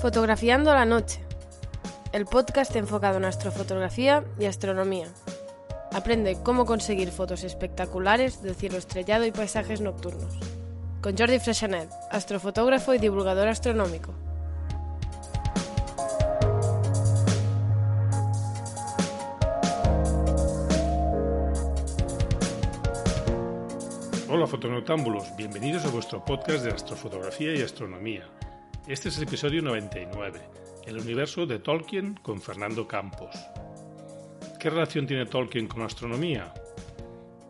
Fotografiando la Noche, el podcast enfocado en astrofotografía y astronomía. Aprende cómo conseguir fotos espectaculares del cielo estrellado y paisajes nocturnos. Con Jordi Freixanet, astrofotógrafo y divulgador astronómico. Hola fotonoctámbulos, bienvenidos a vuestro podcast de astrofotografía y astronomía. Este es el episodio 99, el universo de Tolkien con Fernando Campos. ¿Qué relación tiene Tolkien con la astronomía?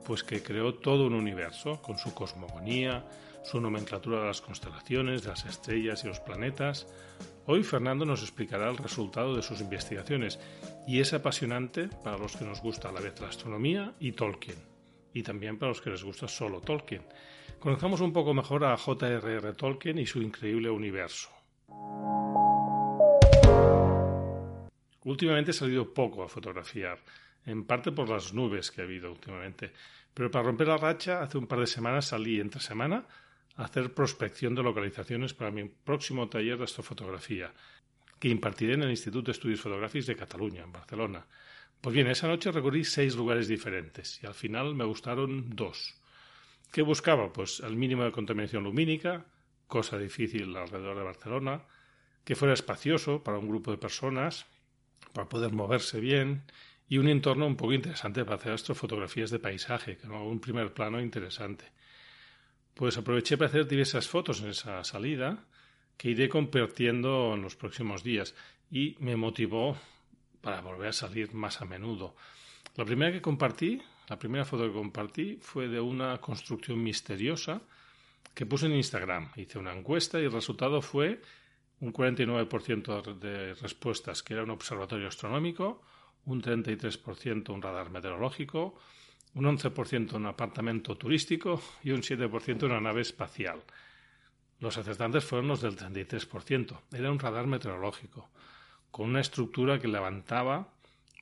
Pues que creó todo un universo, con su cosmogonía, su nomenclatura de las constelaciones, de las estrellas y los planetas. Hoy Fernando nos explicará el resultado de sus investigaciones y es apasionante para los que nos gusta a la vez la astronomía y Tolkien y también para los que les gusta solo Tolkien. Conozcamos un poco mejor a J.R.R. Tolkien y su increíble universo. Últimamente he salido poco a fotografiar, en parte por las nubes que ha habido últimamente, pero para romper la racha, hace un par de semanas salí entre semana a hacer prospección de localizaciones para mi próximo taller de astrofotografía, que impartiré en el Instituto de Estudios Fotográficos de Cataluña, en Barcelona. Pues bien, esa noche recorrí seis lugares diferentes y al final me gustaron dos. ¿Qué buscaba? Pues el mínimo de contaminación lumínica, cosa difícil alrededor de Barcelona, que fuera espacioso para un grupo de personas, para poder moverse bien y un entorno un poco interesante para hacer astrofotografías de paisaje, que no un primer plano interesante. Pues aproveché para hacer diversas fotos en esa salida que iré compartiendo en los próximos días y me motivó para volver a salir más a menudo. La primera que compartí, la primera foto que compartí fue de una construcción misteriosa que puse en Instagram. Hice una encuesta y el resultado fue un 49% de respuestas que era un observatorio astronómico, un 33% un radar meteorológico, un 11% un apartamento turístico y un 7% una nave espacial. Los acertantes fueron los del 33%. Era un radar meteorológico con una estructura que levantaba,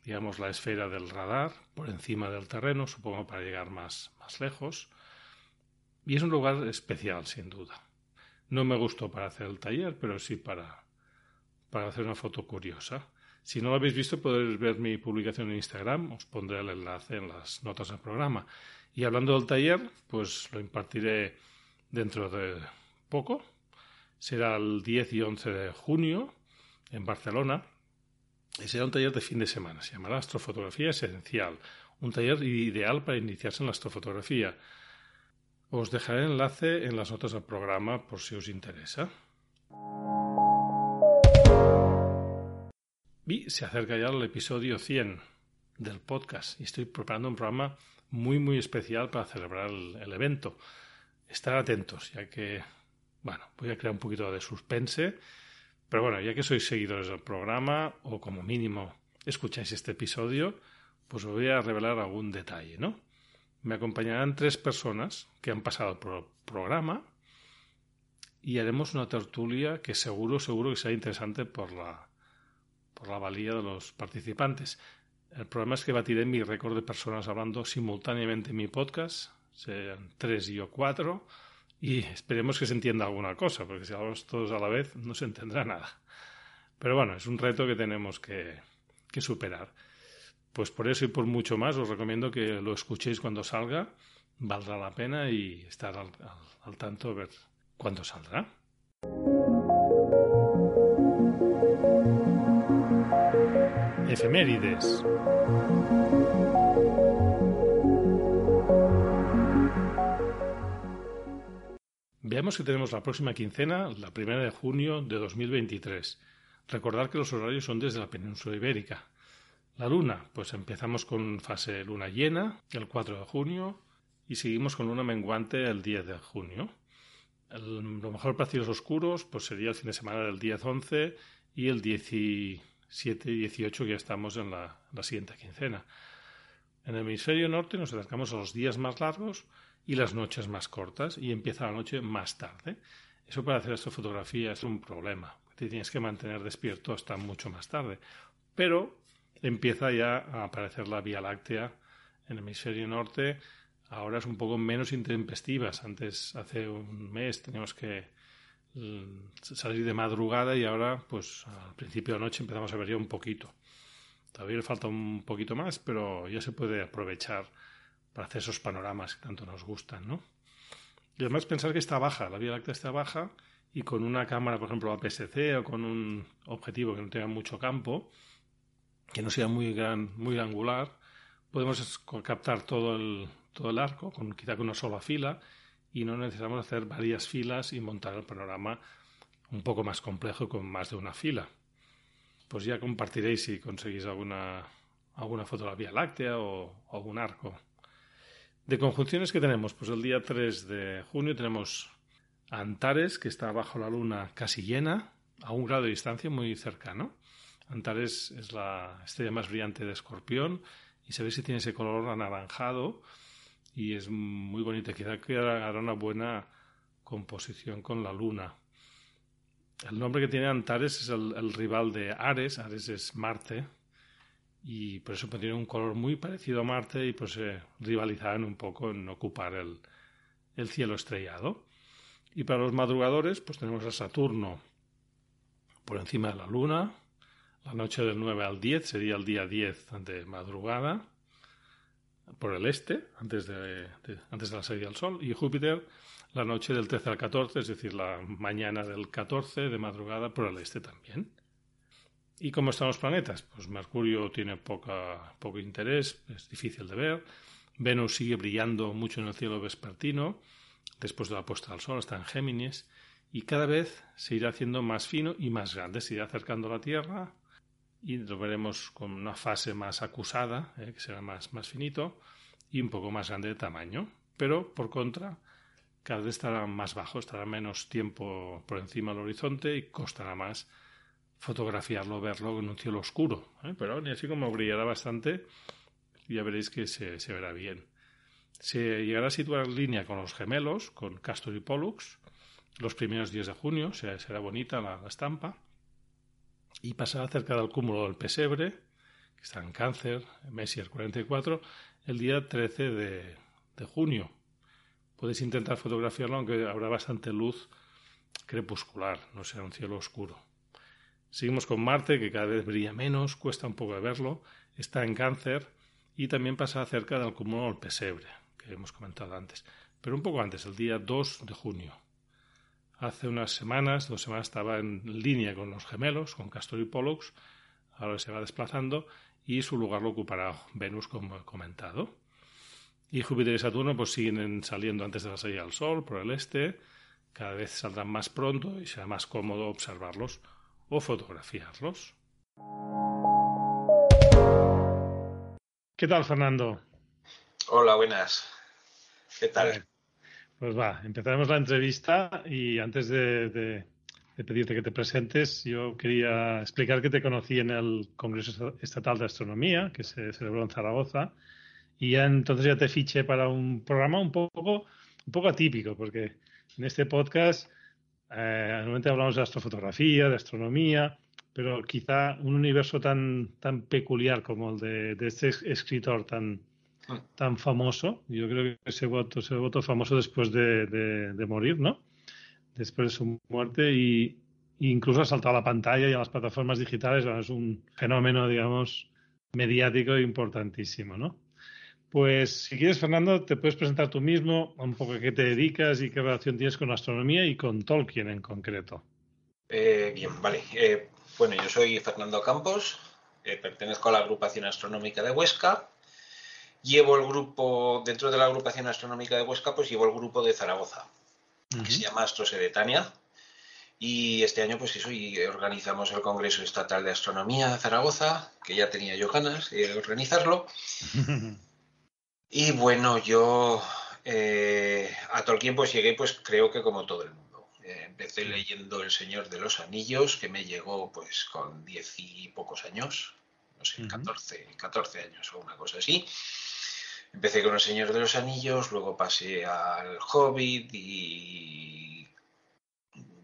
digamos, la esfera del radar por encima del terreno, supongo para llegar más, más lejos. Y es un lugar especial, sin duda. No me gustó para hacer el taller, pero sí para, para hacer una foto curiosa. Si no lo habéis visto, podéis ver mi publicación en Instagram, os pondré el enlace en las notas del programa. Y hablando del taller, pues lo impartiré dentro de poco. Será el 10 y 11 de junio en Barcelona. Será un taller de fin de semana. Se llamará Astrofotografía Esencial. Un taller ideal para iniciarse en la astrofotografía. Os dejaré el enlace en las notas del programa por si os interesa. Y se acerca ya el episodio 100 del podcast y estoy preparando un programa muy muy especial para celebrar el, el evento. Estar atentos, ya que, bueno, voy a crear un poquito de suspense pero bueno, ya que sois seguidores del programa, o como mínimo escucháis este episodio, pues os voy a revelar algún detalle, ¿no? Me acompañarán tres personas que han pasado por el programa y haremos una tertulia que seguro, seguro que será interesante por la, por la valía de los participantes. El problema es que batiré mi récord de personas hablando simultáneamente en mi podcast, sean tres y o cuatro, y esperemos que se entienda alguna cosa, porque si hablamos todos a la vez no se entenderá nada. Pero bueno, es un reto que tenemos que, que superar. Pues por eso y por mucho más os recomiendo que lo escuchéis cuando salga, valdrá la pena y estar al, al, al tanto de ver cuándo saldrá. Efemérides. Veamos que tenemos la próxima quincena, la primera de junio de 2023. Recordar que los horarios son desde la península ibérica. La luna, pues empezamos con fase luna llena, el 4 de junio, y seguimos con luna menguante el 10 de junio. El, lo mejor para cielos oscuros, pues sería el fin de semana del 10-11 y el 17 y 18 que ya estamos en la siguiente quincena. En el hemisferio norte nos acercamos a los días más largos, y las noches más cortas y empieza la noche más tarde. Eso para hacer esta fotografía es un problema. Te tienes que mantener despierto hasta mucho más tarde. Pero empieza ya a aparecer la Vía Láctea en el hemisferio norte. Ahora es un poco menos intempestivas. Antes, hace un mes, teníamos que mm, salir de madrugada y ahora, pues al principio de la noche empezamos a ver ya un poquito. Todavía le falta un poquito más, pero ya se puede aprovechar para hacer esos panoramas que tanto nos gustan, ¿no? Y además pensar que está baja, la Vía Láctea está baja y con una cámara, por ejemplo, APS-C o con un objetivo que no tenga mucho campo, que no sea muy gran, muy angular, podemos captar todo el, todo el arco, con, quizá con una sola fila, y no necesitamos hacer varias filas y montar el panorama un poco más complejo con más de una fila. Pues ya compartiréis si conseguís alguna, alguna foto de la Vía Láctea o, o algún arco. De conjunciones que tenemos, pues el día 3 de junio tenemos Antares, que está bajo la luna casi llena, a un grado de distancia muy cercano. Antares es la estrella más brillante de Escorpión y se ve si tiene ese color anaranjado y es muy bonita. Quizá hará una buena composición con la luna. El nombre que tiene Antares es el, rival de Ares. Ares es Marte y por eso tiene un color muy parecido a Marte y pues se rivalizarán un poco en ocupar el, el cielo estrellado. Y para los madrugadores, pues tenemos a Saturno por encima de la Luna. La noche del 9 al 10 sería el día 10 de madrugada por el este, antes de, antes de la salida del Sol. Y Júpiter la noche del 13 al 14, es decir, la mañana del 14 de madrugada por el este también. ¿Y cómo están los planetas? Pues Mercurio tiene poca, poco interés, es difícil de ver. Venus sigue brillando mucho en el cielo vespertino después de la puesta del sol, está en Géminis, y cada vez se irá haciendo más fino y más grande, se irá acercando a la Tierra y lo veremos con una fase más acusada, eh, que será más, más finito, y un poco más grande de tamaño. Pero, por contra, cada vez estará más bajo, estará menos tiempo por encima del horizonte y costará más fotografiarlo, verlo en un cielo oscuro. ¿eh? Pero ni así como brillará bastante, ya veréis que se, verá bien. Se llegará a situar en línea con los gemelos, con Castor y Pollux, los primeros días de junio, será bonita la, estampa, y pasará cerca del cúmulo del pesebre, que está en cáncer, Messier 44, el día 13 de, de junio. Podéis intentar fotografiarlo, aunque habrá bastante luz crepuscular, no será un cielo oscuro. Seguimos con Marte, que cada vez brilla menos, cuesta un poco de verlo, está en cáncer y también pasará cerca del cúmulo del pesebre hemos comentado antes, pero un poco antes, el día 2 de junio. Hace unas semanas, dos semanas, estaba en línea con los gemelos, con Castor y Pollux, ahora se va desplazando y su lugar lo ocupará Venus, como he comentado. Y Júpiter y Saturno pues siguen saliendo antes de la salida del Sol por el este, cada vez saldrán más pronto y será más cómodo observarlos o fotografiarlos. ¿Qué tal, Fernando? Hola, buenas. ¿Qué tal? Pues va, empezaremos la entrevista y antes de, pedirte que te presentes, yo quería explicar que te conocí en el Congreso Estatal de Astronomía, que se celebró en Zaragoza, y ya entonces ya te fiché para un programa un poco, un poco atípico, porque en este podcast eh, normalmente hablamos de astrofotografía, de astronomía, pero quizá un universo tan, tan peculiar como el de, de este escritor tan, tan famoso. Yo creo que ese voto, ese voto famoso después de, de, morir, ¿no? Después de su muerte y, incluso ha saltado a la pantalla y a las plataformas digitales. es un fenómeno, digamos, mediático importantísimo, ¿no? Pues si quieres, Fernando, te puedes presentar tú mismo, un poco a qué te dedicas y qué relación tienes con la astronomía y con Tolkien en concreto. Eh, bien, vale. Eh, bueno, yo soy Fernando Campos, eh, pertenezco a la agrupación astronómica de Huesca llevo el grupo, dentro de la agrupación astronómica de Huesca, pues llevo el grupo de Zaragoza, que se llama Astros Eretania. Y este año, pues eso, y organizamos el Congreso Estatal de Astronomía de Zaragoza, que ya tenía yo ganas de organizarlo. y bueno, yo eh, a Tolkien pues llegué, pues creo que como todo el mundo. Eh, empecé leyendo El Señor de los Anillos, que me llegó pues con diez y pocos años, no sé, 14, 14 años o una cosa así. Empecé con El Señor de los Anillos, luego pasé al Hobbit y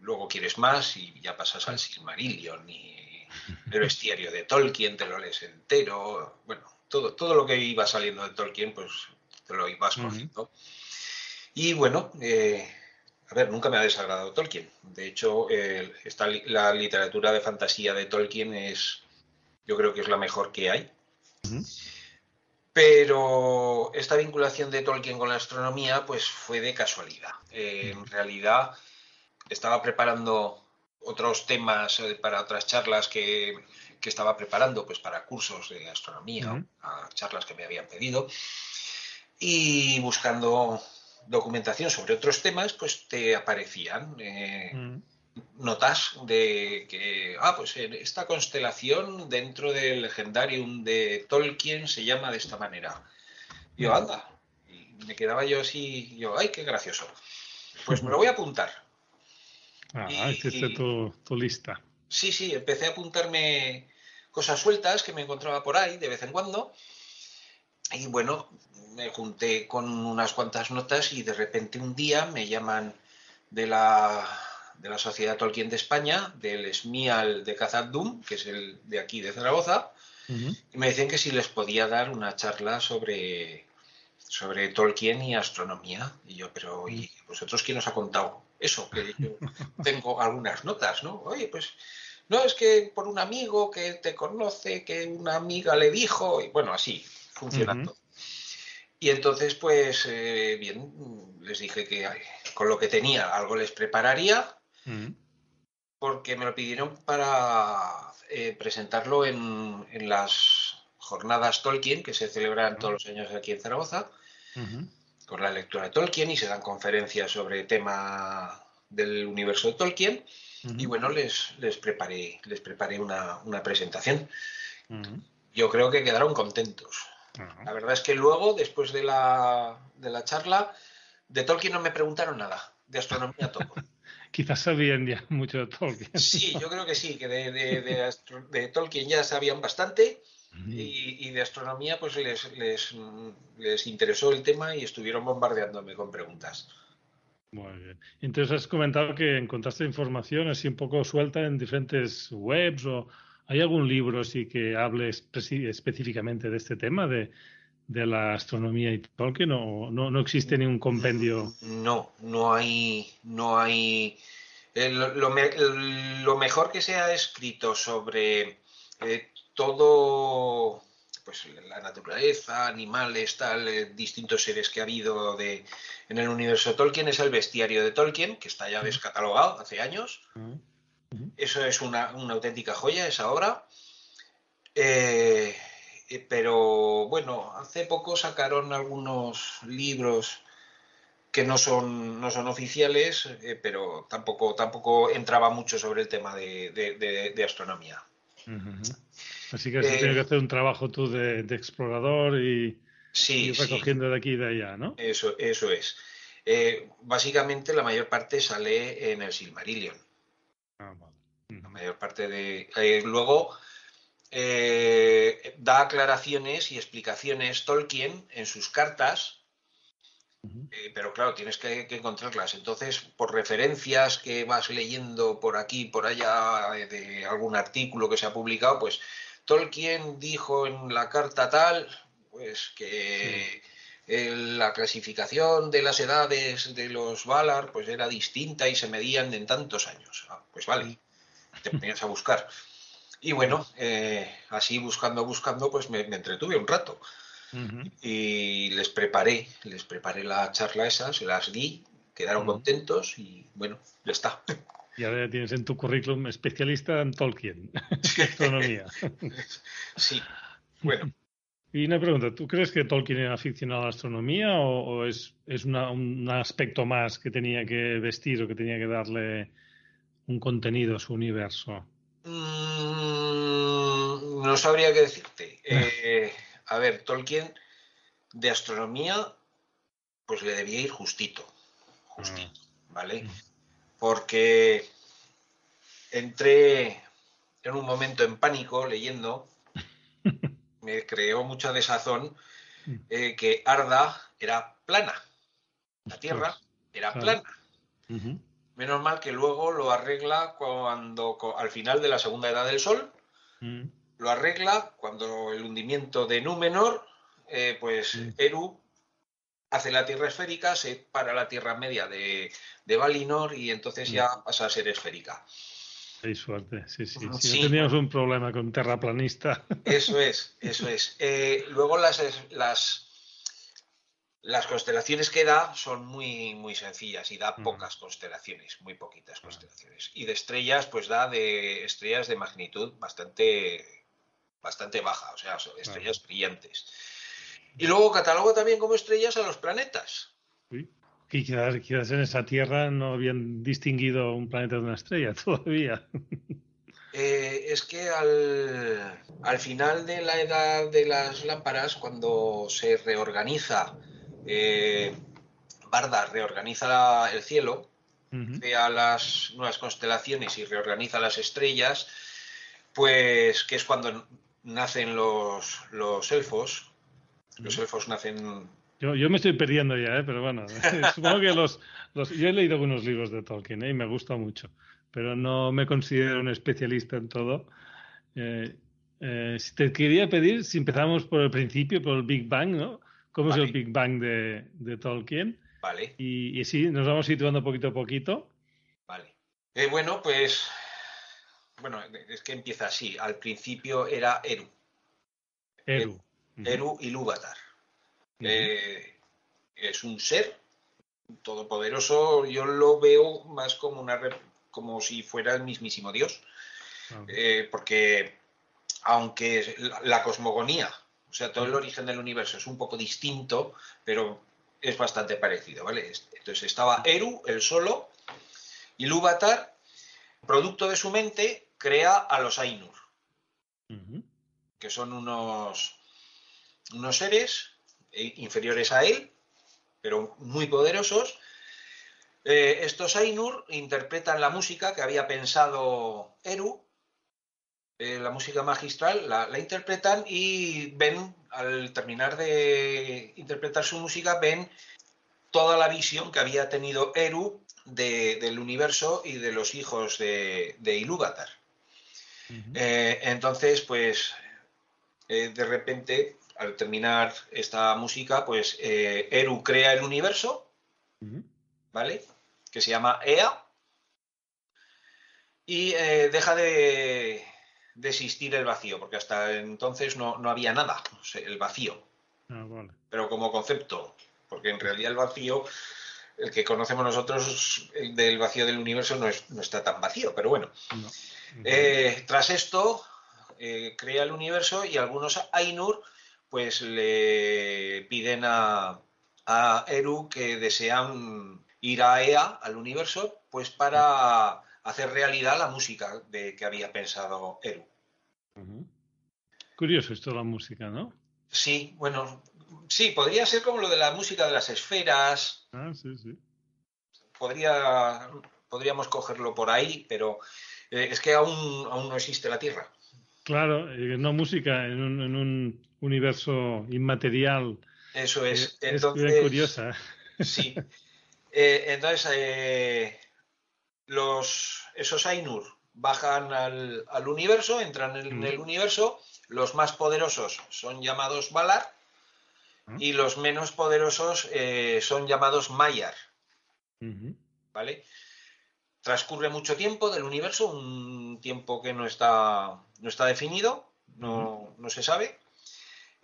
luego quieres más y ya pasas al Silmarillion y el bestiario de Tolkien, te lo lees entero. Bueno, todo, todo lo que iba saliendo de Tolkien, pues te lo ibas conociendo. Y bueno, eh, a ver, nunca me ha desagradado Tolkien. De hecho, la literatura de fantasía de Tolkien es, yo creo que es la mejor que hay. Pero esta vinculación de Tolkien con la astronomía, pues fue de casualidad. en realidad, estaba preparando otros temas eh, para otras charlas que, estaba preparando, pues para cursos de astronomía, charlas que me habían pedido. Y buscando documentación sobre otros temas, pues te aparecían eh, notas de que, ah, pues esta constelación dentro del legendarium de Tolkien se llama de esta manera. Y yo, anda. Y me quedaba yo así, yo, ay, qué gracioso. Pues me lo voy a apuntar. Ah, hiciste tu, tu lista. Sí, sí, empecé a apuntarme cosas sueltas que me encontraba por ahí de vez en cuando. Y bueno, me junté con unas cuantas notas y de repente un día me llaman de la, de la Sociedad Tolkien de España, del SMIAL de Cazadum, que es el de aquí de Zaragoza, y me dicen que si les podía dar una charla sobre, sobre Tolkien y astronomía. Y yo, pero ¿y vosotros quién os ha contado eso? Que yo tengo algunas notas, ¿no? Oye, pues no, es que por un amigo que te conoce, que una amiga le dijo, y bueno, así, funcionando. Y entonces, pues, eh, bien, les dije que con lo que tenía algo les prepararía, porque me lo pidieron para eh, presentarlo en, las jornadas Tolkien, que se celebran todos los años aquí en Zaragoza, con la lectura de Tolkien y se dan conferencias sobre tema del universo de Tolkien. Y bueno, les, les preparé, les preparé una, una presentación. Yo creo que quedaron contentos. La verdad es que luego, después de la, de la charla, de Tolkien no me preguntaron nada, de astronomía todo. Quizás sabían ya mucho de Tolkien. Sí, yo creo que sí, que de, de, de, Tolkien ya sabían bastante y, de astronomía pues les, les, les, interesó el tema y estuvieron bombardeándome con preguntas. Muy bien. Entonces has comentado que encontraste información así un poco suelta en diferentes webs o ¿Hay algún libro sí que hable específicamente de este tema, de, la astronomía y Tolkien, o no, no existe ningún compendio? No, no hay, no hay. Eh, lo, mejor que se ha escrito sobre eh, todo, pues la naturaleza, animales, tal, eh, distintos seres que ha habido de, en el universo Tolkien es el bestiario de Tolkien, que está ya descatalogado hace años. Eso es una, auténtica joya, esa obra. Eh, eh, pero bueno, hace poco sacaron algunos libros que no son, no son oficiales, eh, pero tampoco, tampoco entraba mucho sobre el tema de, astronomía. Así que tienes que hacer un trabajo tú de, explorador y, recogiendo de aquí y de allá, ¿no? Eso, eso es. básicamente la mayor parte sale en el Silmarillion. Ah, la mayor parte de. Eh, luego eh, da aclaraciones y explicaciones Tolkien en sus cartas, eh, pero claro, tienes que, encontrarlas. Entonces, por referencias que vas leyendo por aquí, por allá, de algún artículo que se ha publicado, pues Tolkien dijo en la carta tal, pues que. la clasificación de las edades de los Valar pues era distinta y se medían en tantos años. Ah, pues vale, te ponías a buscar. Y bueno, eh, así buscando, buscando, pues me, entretuve un rato. Y les preparé, les preparé la charla esa, se las di, quedaron contentos y bueno, ya está. Y ahora tienes en tu currículum especialista en Tolkien, astronomía. sí, bueno. Y una pregunta, ¿tú crees que Tolkien era aficionado a la astronomía o, es, es un aspecto más que tenía que vestir o que tenía que darle un contenido, su universo? Mm, no sabría qué decirte. Eh, a ver, Tolkien de astronomía, pues le debía ir justito. Justito, ah. ¿vale? Porque entré en un momento en pánico leyendo, me creó mucha desazón mm. eh, que Arda era plana. La Tierra era plana. Menos mal que luego lo arregla cuando, al final de la segunda edad del Sol, mm. lo arregla cuando el hundimiento de Númenor, eh, pues Eru hace la Tierra esférica, se para la Tierra media de, de Valinor y entonces ya pasa a ser esférica. Hay suerte, sí, sí. Sí. sí. no teníamos un problema con terraplanista. Eso es, eso es. Eh, luego las, las, las constelaciones que da son muy, muy sencillas y da Ujú. pocas constelaciones, muy poquitas constelaciones. Y de estrellas, pues da de estrellas de magnitud bastante, bastante baja, o sea, son estrellas brillantes. Y luego catalogo también como estrellas a los planetas. Uy, que quizás, quizás en esa Tierra no habían distinguido un planeta de una estrella todavía. Eh, es que al, al final de la edad de las lámparas, cuando se reorganiza, eh, Barda reorganiza la- el cielo, Ujú. crea las nuevas constelaciones y reorganiza las estrellas, pues que es cuando nacen los, los elfos. Los elfos nacen Yo, yo me estoy perdiendo ya, ¿eh? pero bueno, supongo que los, los... Yo he leído algunos libros de Tolkien ¿eh? y me gusta mucho, pero no me considero un especialista en todo. Eh, eh, si te quería pedir, si empezamos por el principio, por el Big Bang, ¿no? ¿Cómo es el Big Bang de, de Tolkien? Vale, Y, y sí, nos vamos situando poquito a poquito. vale. Bueno, pues. Bueno, es que empieza así. Al principio era Eru. Eru. Eru Ilúvatar. Eh, es un ser todopoderoso. Yo lo veo más como una como si fuera el mismísimo Dios. Ah, Eh, porque aunque la, cosmogonía, o sea, todo el origen del universo es un poco distinto, pero es bastante parecido, ¿vale? Es- Entonces estaba Eru, el solo, y Lúvatar, producto de su mente, crea a los Ainur, que son unos, unos seres eh, inferiores a él, pero muy poderosos. Eh, estos Ainur interpretan la música que había pensado Eru, eh, la música magistral, la, la interpretan y ven, al terminar de interpretar su música, ven toda la visión que había tenido Eru de- del universo y de los hijos de, de Ilúvatar. Eh, entonces, pues, de repente, al terminar esta música, pues eh, Eru crea el universo. ¿vale? Que se llama Ea. Y eh, deja de, de existir el vacío, porque hasta entonces no, no había nada, el vacío. Ah, vale. Pero como concepto, porque en realidad el vacío, el que conocemos nosotros el del vacío del universo, no, es, no está tan vacío, pero bueno. No. Eh, tras esto, crea el universo y algunos Ainur pues le piden a, a Eru que desean ir a Ea, al universo, pues para hacer realidad la música de, que había pensado Eru. Curioso esto de la música, ¿no? Sí, bueno, sí, podría ser como lo de la música de las esferas, Ah, sí, sí. podría, podríamos cogerlo por ahí, pero eh, es que aún, aún no existe la Tierra. Claro, eh, no música en un, en un universo inmaterial. Eso es. Eh, Entonces, bien curiosa. Sí. Eh, entonces, eh, los, esos Ainur bajan al, al universo, entran en Mm. el universo, los más poderosos son llamados Valar Ah. y los menos poderosos eh, son llamados Maiar, Ujú. ¿vale? Transcurre mucho tiempo del universo, un tiempo que no está, no está definido, no, no se sabe.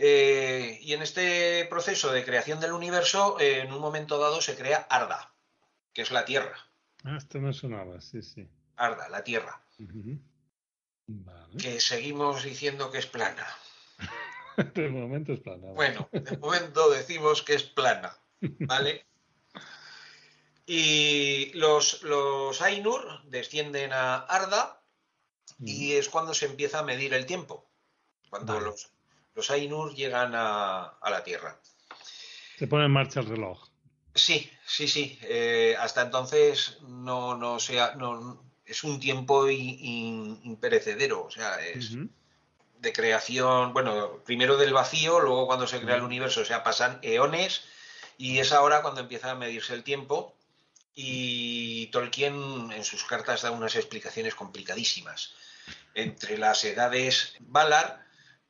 Eh, y en este proceso de creación del universo, eh, en un momento dado se crea Arda, que es la Tierra. Ah, esto me sonaba, sí, sí. Arda, la Tierra. Vale. que seguimos diciendo que es plana. De momento es plana. Bueno, de momento decimos que es plana, ¿vale? Y los, los Ainur descienden a Arda y es cuando se empieza a medir el tiempo, cuando Vale. los, los Ainur llegan a, a la Tierra. Se pone en marcha el reloj. Sí, sí, sí. eh, hasta entonces no, no sea, no, es un tiempo in- in- imperecedero, o sea, es de creación, bueno, primero del vacío, luego cuando se crea el universo, o sea, pasan eones y es ahora cuando empieza a medirse el tiempo y Tolkien en sus cartas da unas explicaciones complicadísimas entre las edades Valar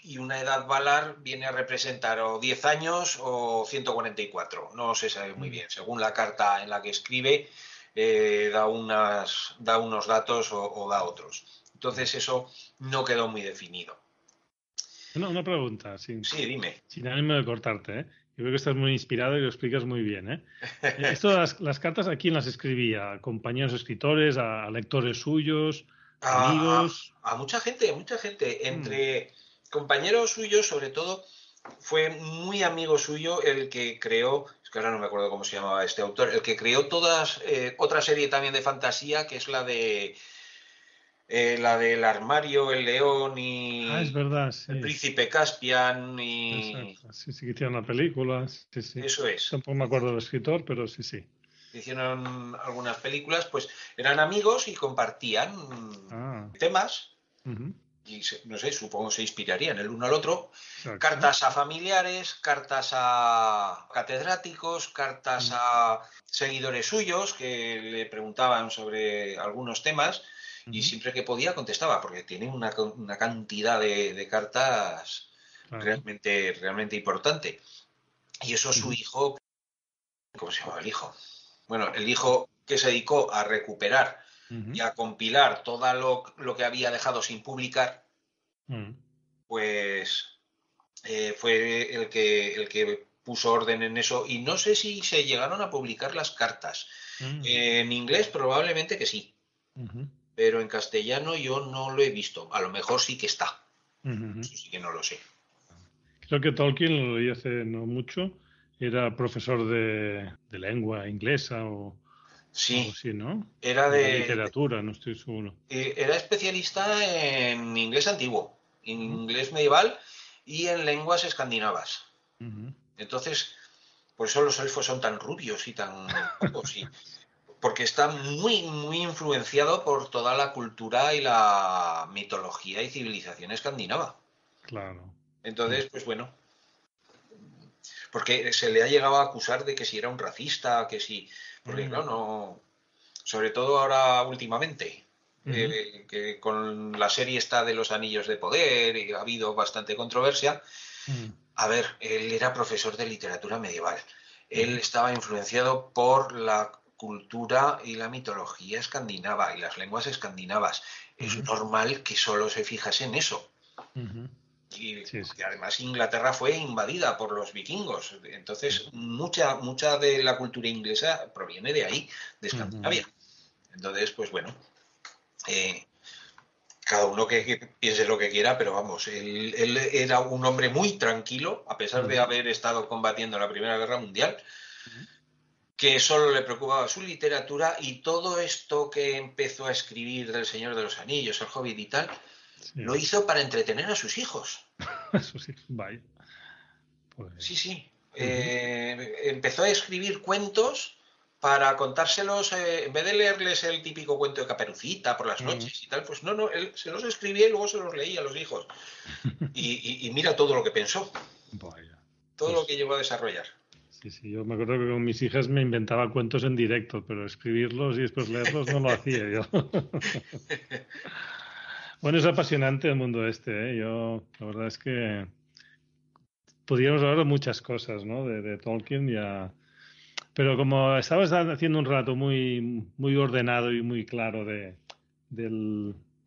y una edad Valar viene a representar o 10 años o 144. No se sabe muy bien. Según la carta en la que escribe, eh, da, unas, da unos datos o, da otros. Entonces eso no quedó muy definido. una pregunta, sin, sí, dime. Sin ánimo de cortarte, ¿eh? Yo creo que estás muy inspirado y lo explicas muy bien. ¿eh? Esto, las, las, cartas, ¿a quién las escribía? ¿A compañeros escritores? ¿A, lectores suyos? ¿Amigos? A, mucha gente, mucha gente. Entre compañeros suyos, sobre todo, fue muy amigo suyo el que creó, es que ahora no me acuerdo cómo se llamaba este autor, el que creó todas, eh, otra serie también de fantasía, que es la de eh, la del armario, el león y ah, es verdad, el príncipe Caspian y sí, sí que hicieron la película, sí, sí. Eso es. Tampoco me acuerdo del escritor, pero sí, sí. Hicieron algunas películas, pues eran amigos y compartían ah. temas y no sé, supongo se inspirarían el uno al otro. Cartas a familiares, cartas a catedráticos, cartas mm. a seguidores suyos que le preguntaban sobre algunos temas y siempre que podía contestaba, porque tiene una, cantidad de, cartas realmente, realmente importante. Y eso su hijo, ¿cómo se llama el hijo? Bueno, el hijo que se dedicó a recuperar y a compilar todo lo, lo, que había dejado sin publicar, mm. pues eh, fue el que, el que puso orden en eso. Y no sé si se llegaron a publicar las cartas. Mm. en inglés probablemente que sí. Pero en castellano yo no lo he visto. A lo mejor sí que está. Eso sí que no lo sé. Creo que Tolkien lo leí hace no mucho. Era profesor de, de lengua inglesa o, Sí. ¿no? Era de, literatura, no estoy seguro. Eh, era especialista en inglés antiguo, en inglés medieval y en lenguas escandinavas. Entonces, por eso los elfos son tan rubios y tan porque está muy, muy influenciado por toda la cultura y la mitología y civilización escandinava. Claro. Entonces, pues bueno, porque se le ha llegado a acusar de que si era un racista, que si porque, claro, no. Sobre todo ahora últimamente, eh, que con la serie está de los anillos de poder y ha habido bastante controversia. A ver, él era profesor de literatura medieval. Él estaba influenciado por la cultura y la mitología escandinava y las lenguas escandinavas. Es normal que solo se fijase en eso. Y además Inglaterra fue invadida por los vikingos. Entonces, mucha, mucha de la cultura inglesa proviene de ahí, de Escandinavia. Entonces, pues bueno, eh, cada uno que, piense lo que quiera, pero vamos, él, era un hombre muy tranquilo, a pesar de haber estado combatiendo la Primera Guerra Mundial, que solo le preocupaba su literatura y todo esto que empezó a escribir del Señor de los Anillos, el Hobbit y tal, lo hizo para entretener a sus hijos. sí, vaya. Pues sí, sí. Eh, empezó a escribir cuentos para contárselos, eh, en vez de leerles el típico cuento de Caperucita por las noches y tal, pues no, no, él se los escribía y luego se los leía a los hijos. Y, mira todo lo que pensó. Vaya. Todo lo pues que llegó a desarrollar. Sí, sí, yo me acuerdo que con mis hijas me inventaba cuentos en directo, pero escribirlos y después leerlos no lo hacía yo. Bueno, es apasionante el mundo este. ¿eh? Yo, la verdad es que podríamos hablar de muchas cosas, ¿no? De, Tolkien ya. Pero como estabas haciendo un rato muy, muy ordenado y muy claro de,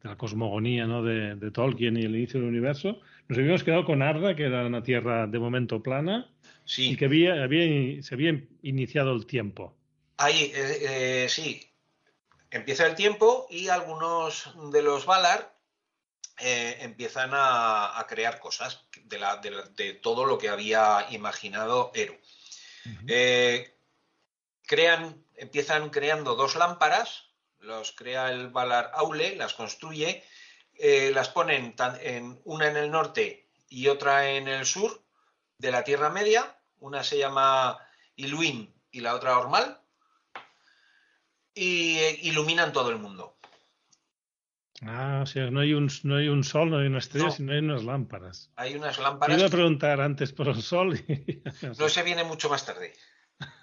la cosmogonía ¿no? de, Tolkien y el inicio del universo, nos habíamos quedado con Arda, que era una tierra de momento plana, sí. y que había, había, se había iniciado el tiempo. Ahí, eh, eh, sí. Empieza el tiempo y algunos de los Valar eh, empiezan a, crear cosas de, todo lo que había imaginado Eru. Eh, crean, empiezan creando dos lámparas, los crea el Valar Aule, las construye, eh, las ponen en, una en el norte y otra en el sur de la Tierra Media, una se llama Iluin y la otra Ormal, y iluminan todo el mundo. Ah, o sea, no hay un, no hay un sol, no hay una estrella, sino hay unas lámparas. Hay unas lámparas. Iba a preguntar antes por el sol. Y... no, se viene mucho más tarde.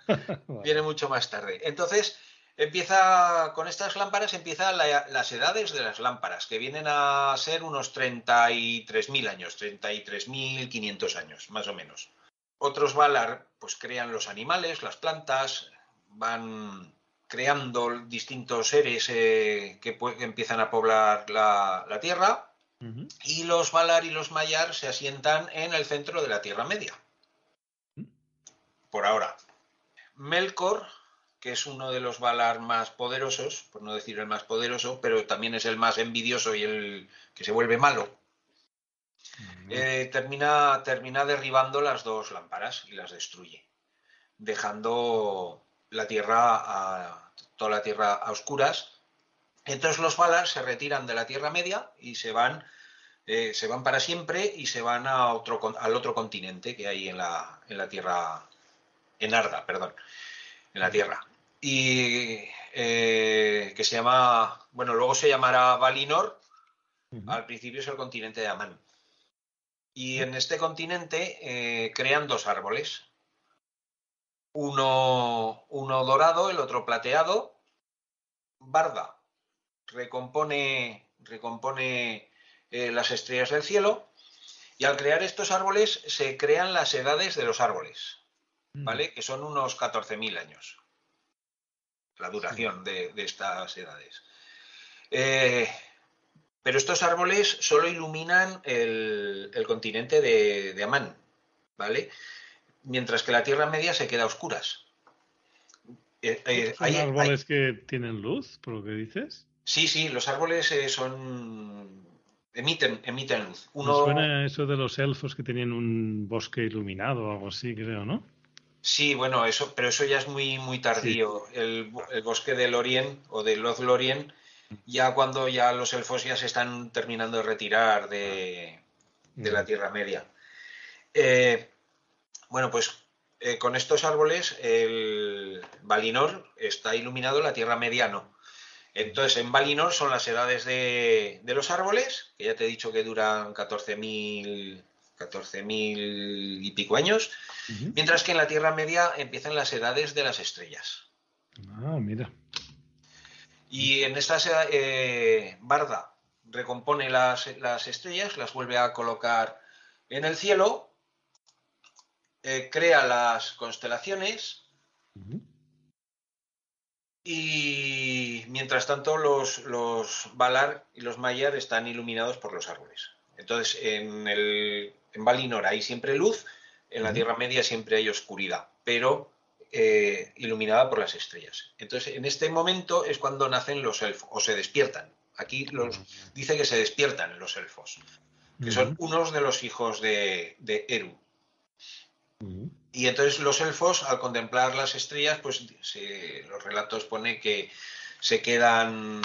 Viene mucho más tarde. Entonces, Empieza, con estas lámparas empiezan las edades de las lámparas, que vienen a ser unos 33.000 años, 33.500 años, más o menos. Otros Valar, pues crean los animales, las plantas, van creando distintos seres eh, que, empiezan a poblar la, Tierra, y los Valar y los Mayar se asientan en el centro de la Tierra Media. Por ahora. Melkor que es uno de los Valar más poderosos, por no decir el más poderoso, pero también es el más envidioso y el que se vuelve malo, eh, termina, termina derribando las dos lámparas y las destruye, dejando la tierra a, toda la tierra a oscuras. Entonces los Valar se retiran de la Tierra Media y se van, eh, se van para siempre y se van a otro, al otro continente que hay en la, en la Tierra, en Arda, perdón, en la Tierra. Y eh, que se llama, bueno, luego se llamará Valinor, al principio es el continente de Amán. Y en este continente eh, crean dos árboles, uno, uno dorado, el otro plateado. Barda recompone, recompone eh, las estrellas del cielo y al crear estos árboles se crean las edades de los árboles, ¿vale? Que son unos 14.000 años la duración de, estas edades. Eh, pero estos árboles solo iluminan el, continente de, Amán, ¿vale? Mientras que la Tierra Media se queda a oscuras. Eh, eh, ¿Son árboles que tienen luz, por lo que dices? Sí, sí, los árboles son emiten, emiten luz. Uno... suena eso de los elfos que tenían un bosque iluminado o algo así, creo, ¿no? Sí, bueno, eso, pero eso ya es muy, muy tardío. El, bosque de Lorien o de Loth Lorien, ya cuando ya los elfos ya se están terminando de retirar de, la Tierra Media. Eh, bueno, pues eh, con estos árboles el Valinor está iluminado, la Tierra Media no. Entonces, en Valinor son las edades de, de los árboles, que ya te he dicho que duran 14.000 14.000 y pico años, mientras que en la Tierra Media empiezan las edades de las estrellas. Ah, mira. Y en esta eh, Barda recompone las, estrellas, las vuelve a colocar en el cielo, eh, crea las constelaciones y mientras tanto los, los Valar y los Mayar están iluminados por los árboles. Entonces, en, el, en Valinor hay siempre luz, en la Tierra Media siempre hay oscuridad, pero eh, iluminada por las estrellas. Entonces, en este momento es cuando nacen los elfos, o se despiertan. Aquí los, dice que se despiertan los elfos, que son unos de los hijos de, Eru. Y entonces los elfos, al contemplar las estrellas, pues los relatos pone que se quedan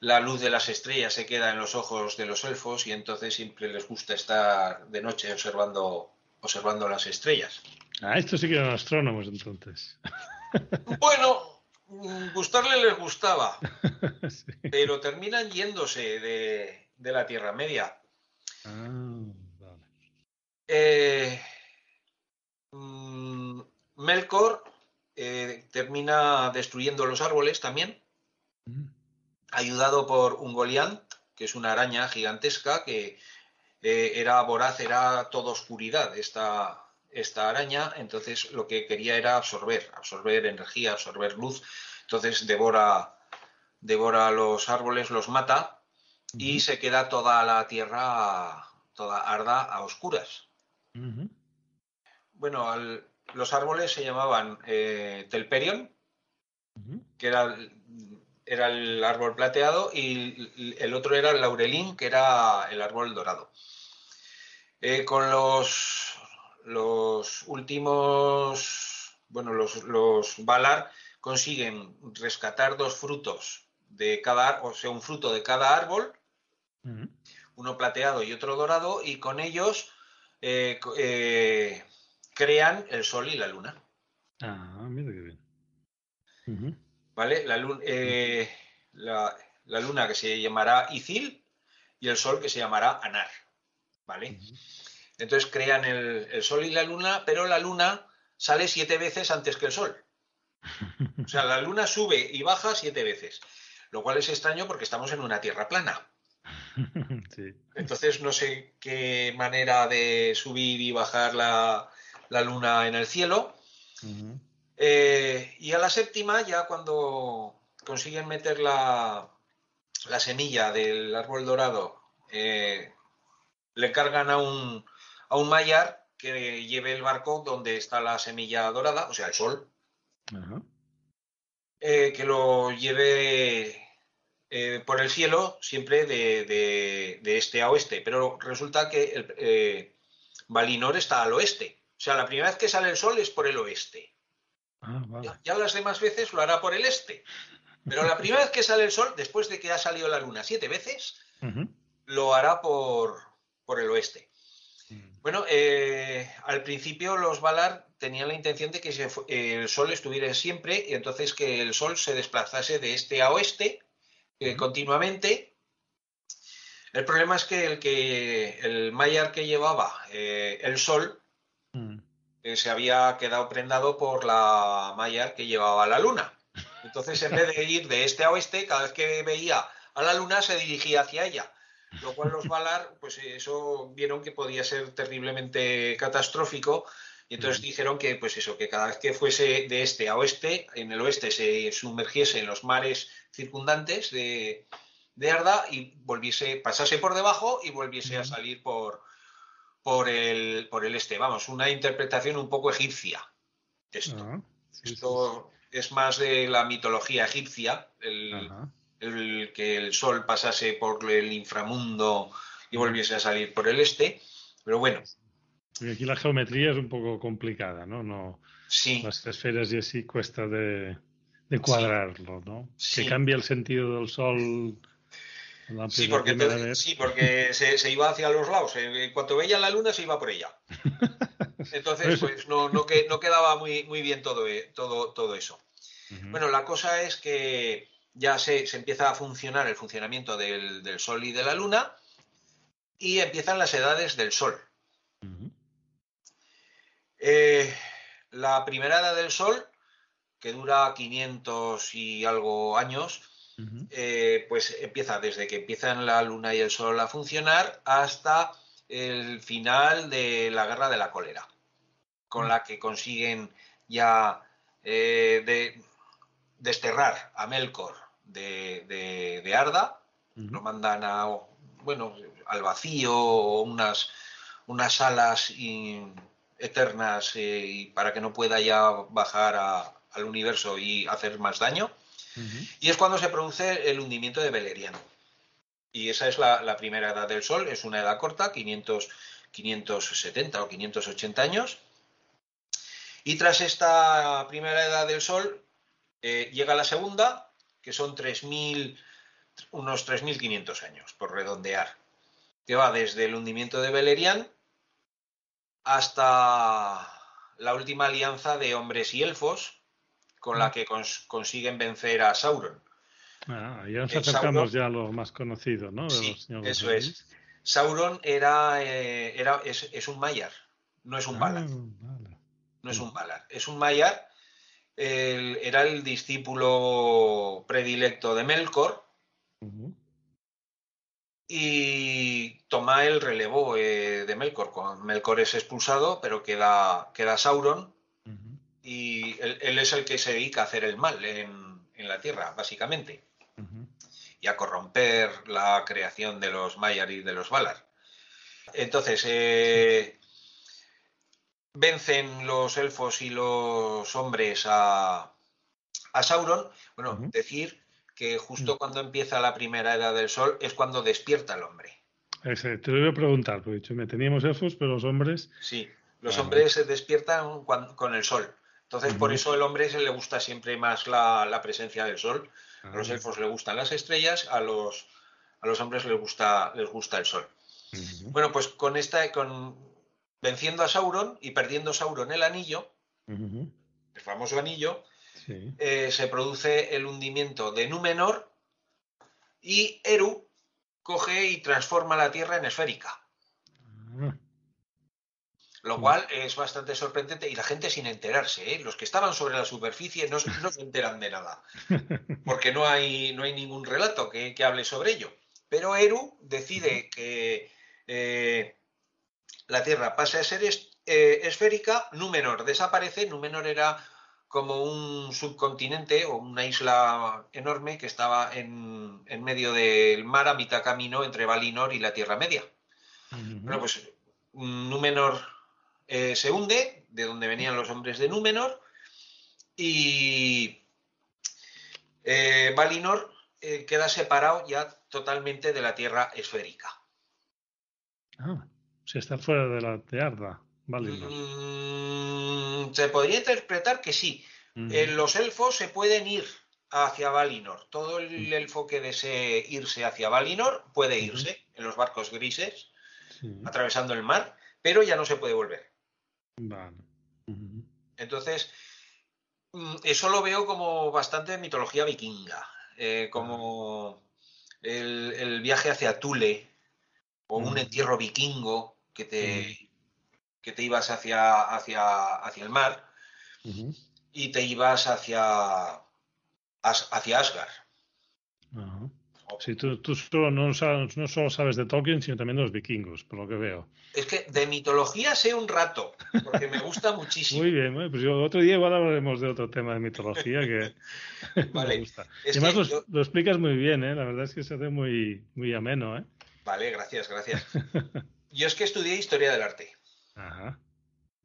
la luz de las estrellas se queda en los ojos de los elfos y entonces siempre les gusta estar de noche observando, observando las estrellas. Ah, esto sí que eran astrónomos entonces. Bueno, gustarle les gustaba, pero terminan yéndose de, la Tierra Media. Ah, vale. Eh, Melkor eh, termina destruyendo los árboles también. Ayudado por un Goliant, que es una araña gigantesca que eh, era voraz, era toda oscuridad esta, esta araña, entonces lo que quería era absorber, absorber energía, absorber luz, entonces devora, devora los árboles, los mata y se queda toda la tierra, toda arda a oscuras. Bueno, los árboles se llamaban eh, Telperion, que era era el árbol plateado y el otro era el laurelín, que era el árbol dorado. Eh, con los, los últimos, bueno, los, los Valar consiguen rescatar dos frutos de cada, o sea, un fruto de cada árbol, uno plateado y otro dorado, y con ellos eh, eh, crean el sol y la luna. Ah, mira qué bien. ¿vale? Eh, la, la, luna que se llamará Ithil y el sol que se llamará Anar, ¿vale? Entonces crean el, sol y la luna, pero la luna sale siete veces antes que el sol. O sea, la luna sube y baja siete veces, lo cual es extraño porque estamos en una Tierra plana. Entonces no sé qué manera de subir y bajar la, luna en el cielo. Eh, y a la séptima, ya cuando consiguen meter la, la semilla del árbol dorado, eh, le cargan a un, a un mayar que lleve el barco donde está la semilla dorada, o sea, el sol, eh, que lo lleve eh, por el cielo siempre de, este a oeste, pero resulta que el, eh, Valinor está al oeste. O sea, la primera vez que sale el sol es por el oeste. Ah, ya, las demás veces lo hará por el este. Pero la primera vez que sale el sol, después de que ha salido la luna siete veces, lo hará por, por el oeste. Mm. Bueno, eh, al principio los Valar tenían la intención de que el sol estuviera siempre y entonces que el sol se desplazase de este a oeste eh, continuamente. El problema es que el que el Mayar que llevaba eh, el sol mm. se había quedado prendado por la Mayar que llevaba la luna. Entonces, en vez de ir de este a oeste, cada vez que veía a la luna se dirigía hacia ella. Lo cual los Valar, pues eso vieron que podía ser terriblemente catastrófico y entonces dijeron que, pues eso, que cada vez que fuese de este a oeste, en el oeste se sumergiese en los mares circundantes de, Arda y volviese, pasase por debajo y volviese a salir por, por, el, por el este. Vamos, una interpretación un poco egipcia. Esto, ah, esto es más de la mitología egipcia, el, el que el sol pasase por el inframundo y volviese a salir por el este. Pero bueno. aquí la geometría es un poco complicada, ¿no? no sí. Las esferas y así cuesta de, cuadrarlo, ¿no? Que cambia el sentido del sol. Sí porque, sí, porque, se, iba hacia los lados. En cuanto veía la luna, se iba por ella. Entonces, pues no, no, quedaba muy, muy bien todo, eh, todo, todo eso. Bueno, la cosa es que ya se, empieza a funcionar el funcionamiento del, Sol y de la Luna y empiezan las edades del Sol. Eh, la primera edad del Sol, que dura 500 y algo años, eh, pues empieza desde que empiezan la Luna y el Sol a funcionar hasta el final de la Guerra de la Cólera, con la que consiguen ya eh, de, desterrar a Melkor de, Arda, lo mandan a, bueno, al vacío o unas, unas alas eternas eh, para que no pueda ya bajar al universo y hacer más daño. Y es cuando se produce el hundimiento de Beleriand. Y esa es la, primera edad del Sol, es una edad corta, 500, 570 o 580 años. Y tras esta primera edad del Sol, eh, llega la segunda, que son 3.000, unos 3.500 años, por redondear, que va desde el hundimiento de Beleriand hasta la última alianza de hombres y elfos, con la mm. que consiguen vencer a Sauron. Ah, ya nos acercamos ya a lo más conocido, ¿no? sí, eso es. Sauron era, eh, era es, un Mayar, no es un ah, Valar. No es un Valar, es un Mayar era el discípulo predilecto de Melkor. Y toma el relevo eh, de Melkor. Melkor es expulsado, pero queda, queda Sauron. Y él, es el que se dedica a hacer el mal en, la tierra, básicamente. Y a corromper la creación de los Maiar y de los Valar. Entonces, eh, vencen los elfos y los hombres a, Sauron, bueno, decir que justo cuando empieza la primera edad del sol es cuando despierta el hombre. te lo voy a preguntar, porque teníamos elfos, pero los hombres... Sí, los hombres se despiertan con el sol. Entonces, por eso al hombre se le gusta siempre más la, presencia del sol. A los ah. elfos le gustan las estrellas, a los, a los hombres les gusta, les gusta el sol. Bueno, pues con esta, con, venciendo a Sauron y perdiendo Sauron el anillo, el famoso anillo, eh, se produce el hundimiento de Númenor y Eru coge y transforma la Tierra en esférica. Lo cual es bastante sorprendente y la gente sin enterarse, ¿eh? los que estaban sobre la superficie no, no, se enteran de nada, porque no hay, no hay ningún relato que, que hable sobre ello. Pero Eru decide que eh, la Tierra pasa a ser eh, esférica, Númenor desaparece, Númenor era como un subcontinente o una isla enorme que estaba en, en medio del mar a mitad camino entre Valinor y la Tierra Media. Bueno, pues Númenor eh, se hunde, de donde venían los hombres de Númenor, y eh, Valinor eh, queda separado ya totalmente de la Tierra esférica. Ah, si está fuera de la Tierra, Valinor. Mm, se podría interpretar que sí. los elfos se pueden ir hacia Valinor. Todo el elfo que desee irse hacia Valinor puede irse en los barcos grises, atravesando el mar, pero ya no se puede volver. Vale. Entonces, mm, eso lo veo como bastante mitología vikinga, eh, como el, viaje hacia Tule o un entierro vikingo que te, que te ibas hacia, hacia, hacia el mar y te ibas hacia, hacia Asgard. Sí, tú, tú solo no, no, solo sabes de Tolkien, sino también de los vikingos, por lo que veo. Es que de mitología sé un rato, porque me gusta muchísimo. Muy bien, pues yo, otro día igual hablaremos de otro tema de mitología que me gusta. Además lo, explicas muy bien, ¿eh? la verdad es que se hace muy, muy ameno. ¿eh? Vale, gracias, gracias. Yo es que estudié historia del arte. Ajá.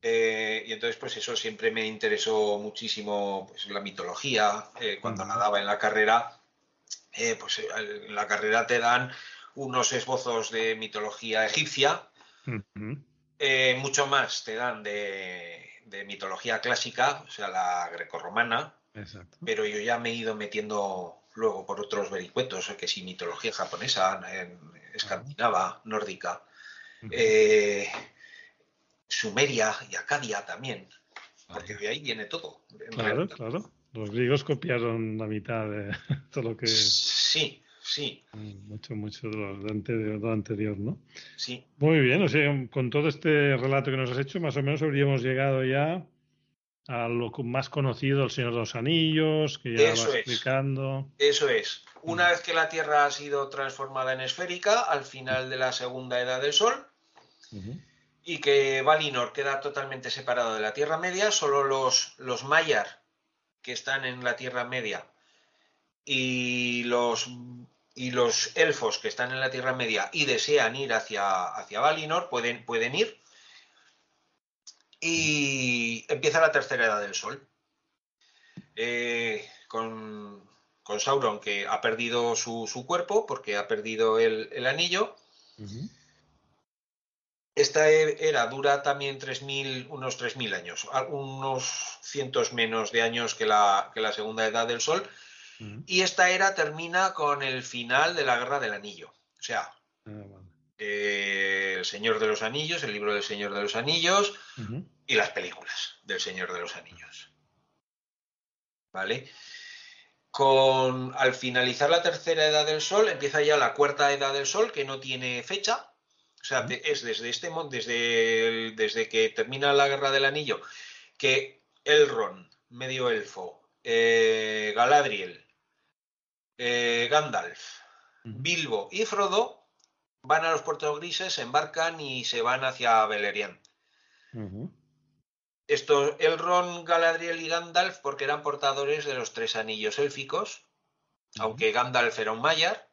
Eh, y entonces, pues eso siempre me interesó muchísimo, pues la mitología. Eh, cuando nadaba en la carrera, eh, pues eh, en la carrera te dan unos esbozos de mitología egipcia, eh, mucho más te dan de, mitología clásica, o sea, la grecorromana, pero yo ya me he ido metiendo luego por otros vericuetos, que si mitología japonesa, escandinava, nórdica, Sumeria y Acadia también, porque de ahí viene todo. Claro, claro. Los griegos copiaron la mitad de todo lo que. Sí, sí. Mucho, mucho de lo, anterior, ¿no? Sí. Muy bien, o sea, con todo este relato que nos has hecho, más o menos habríamos llegado ya a lo más conocido, el Señor de los Anillos, que ya Eso explicando. Eso es. Una mm. vez que la Tierra ha sido transformada en esférica, al final de la segunda edad del Sol, y que Valinor queda totalmente separado de la Tierra Media, solo los, los Maiar que están en la Tierra Media y los, y los elfos que están en la Tierra Media y desean ir hacia, hacia Valinor pueden, pueden ir. Y empieza la tercera edad del Sol. Eh, con, Sauron, que ha perdido su, cuerpo porque ha perdido el, anillo. Esta e, era dura también 3000, unos 3.000 años, unos cientos menos de años que la, que la segunda edad del Sol. Y esta era termina con el final de la Guerra del Anillo. O sea, ah, eh, El Señor de los Anillos, el libro del Señor de los Anillos y las películas del Señor de los Anillos. ¿Vale? Con, al finalizar la tercera edad del Sol, empieza ya la cuarta edad del Sol, que no tiene fecha, o sea, es desde este desde, desde que termina la Guerra del Anillo, que Elrond, medio elfo, eh, Galadriel, eh, Gandalf, Bilbo y Frodo van a los puertos grises, se embarcan y se van hacia Beleriand. Estos Elrond, Galadriel y Gandalf porque eran portadores de los tres anillos élficos, aunque Gandalf era un Maiar,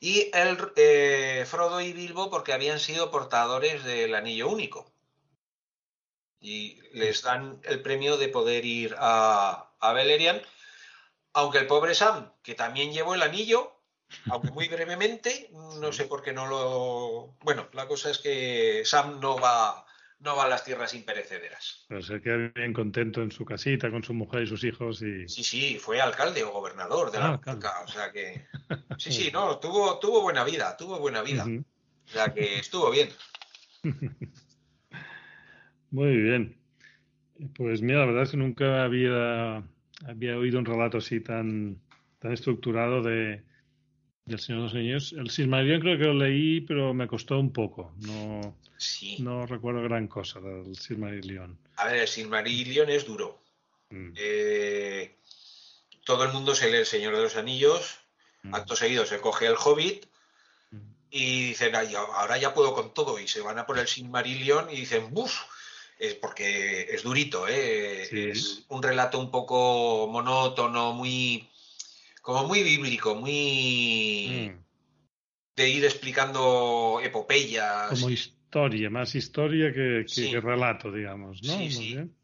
y el, eh, Frodo y Bilbo porque habían sido portadores del anillo único. Y les dan el premio de poder ir a, a Beleriand, aunque el pobre Sam, que también llevó el anillo, aunque muy brevemente, no sé por qué no lo... Bueno, la cosa es que Sam no va no va a las tierras imperecederas. Pero se queda bien contento en su casita con su mujer y sus hijos. Y... Sí, sí, fue alcalde o gobernador de la ah, o sea que... Sí, sí, no, tuvo, tuvo buena vida, tuvo buena vida. O sea que estuvo bien. Muy bien. Pues mira, la verdad es que nunca había, había oído un relato así tan, tan estructurado de, El Señor de los Anillos. El Silmarillion creo que lo leí, pero me costó un poco. No, Sí. no recuerdo gran cosa del Silmarillion. A ver, el Silmarillion es duro. Mm, Eh, todo el mundo se lee El Señor de los Anillos, mm, acto seguido se coge el Hobbit mm. y dicen, "Ay, ahora ya puedo con todo, y se van a por el Silmarillion y dicen, ¡buf! Es porque es durito, ¿eh? Sí. Es un relato un poco monótono, muy. Como muy bíblico, muy. Mm. de ir explicando epopeyas. Como historia, más historia que, que- Sí. que relato, digamos, ¿no? Sí, Muy sí. bien.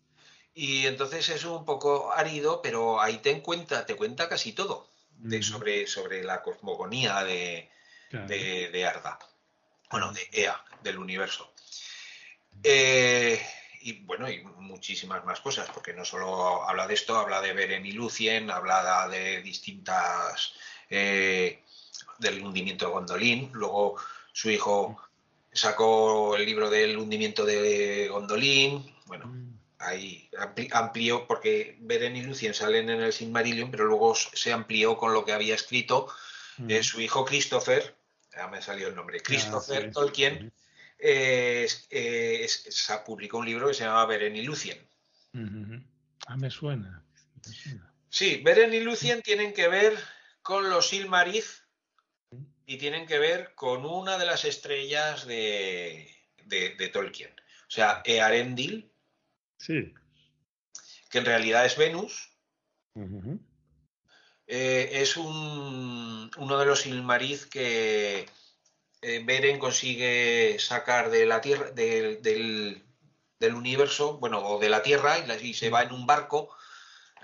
Y entonces es un poco árido, pero ahí te cuenta, te cuenta casi todo de, sobre, sobre la cosmogonía de, Claro. de, de Arda. Bueno, de Ea, del universo. Eh, y bueno, y muchísimas más cosas, porque no solo habla de esto, habla de Beren y Lucien, habla de distintas. eh, del hundimiento de Gondolin. Luego su hijo sacó el libro del hundimiento de Gondolin. Bueno, Mm, ahí ampli- amplió, porque Beren y Lucien salen en el Silmarillion, pero luego se amplió con lo que había escrito mm. eh, su hijo Christopher, ya me salió el nombre, Christopher Ah, sí, Tolkien, eh, eh, se publicó un libro que se llama Beren y Lucien. Ah, me suena. me suena. Sí, Beren y Lucien tienen que ver con los Silmarith y tienen que ver con una de las estrellas de, de- de Tolkien. O sea, Earendil, Sí. que en realidad es Venus. Eh, es un- uno de los Silmarith que eh, Beren consigue sacar de la tierra, del, del- del universo, bueno, o de la Tierra, y, la- y se va en un barco,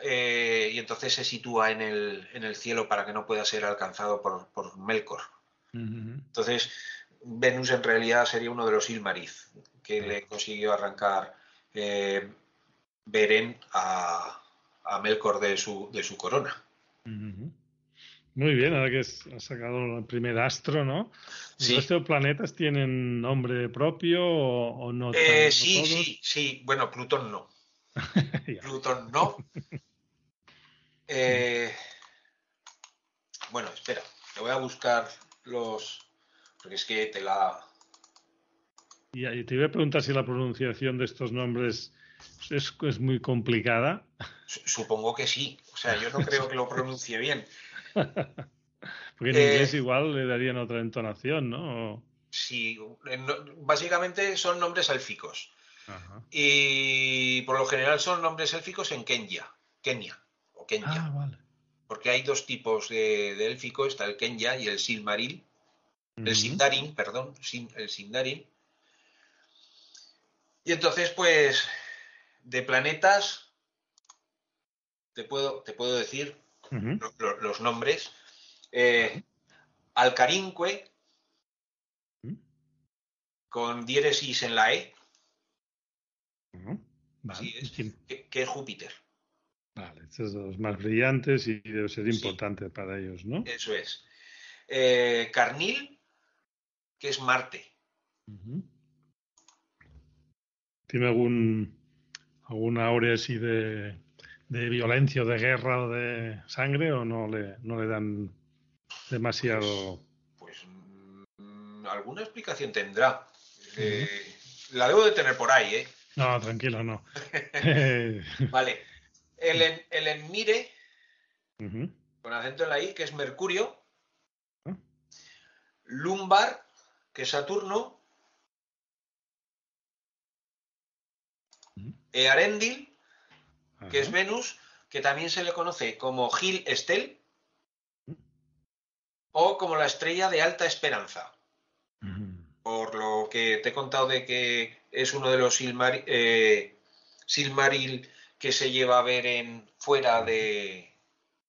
eh, y entonces se sitúa en el, en el cielo para que no pueda ser alcanzado por, por Melkor. Entonces, Venus en realidad sería uno de los Silmarith que le consiguió arrancar eh, Beren a, a Melkor de su, de su corona. Muy bien, ahora que has sacado el primer astro, ¿no? Sí. ¿El resto de planetas tienen nombre propio o, o no? Eh, tan- sí, no todos? sí, sí. Bueno, Plutón no. Plutón no. Eh, bueno, espera. Te voy a buscar los. Porque es que te la. Y te iba a preguntar si la pronunciación de estos nombres es, es muy complicada. su- Supongo que sí. O sea, yo no creo que lo pronuncie bien. Porque en Eh, inglés igual le darían otra entonación, ¿no? Sí, eh, básicamente son nombres élficos. Ajá. Y por lo general son nombres élficos en Kenya. Kenia. O Kenya. Ah, vale. Porque hay dos tipos de, de élfico. Está el Kenya y el Silmaril. El. Sindarin, perdón, el Sindarin. Y entonces, pues, de planetas, te puedo, te puedo decir Lo- los nombres. Eh, Alcarinque, con diéresis en la E. Vale. Sí, es- que, que es Júpiter. Vale, estos son los más brillantes y debe ser Sí. importante para ellos, ¿no? Eso es. Eh, Carnil, que es Marte. ¿Tiene algún alguna aurea así de, de violencia o de guerra o de sangre o no le, no le dan demasiado? Pues mm, alguna explicación tendrá. Eh, la debo de tener por ahí, ¿eh? No, tranquilo, no. Vale. El, en- el Enmire, con acento en la I, que es Mercurio. Ah. Lumbar, que es Saturno. Ujú. Earendil, que es. Venus, que también se le conoce como Gil Estel o como la estrella de alta esperanza. Por lo que te he contado de que es uno de los eh, Silmaril que se lleva a ver en fuera de,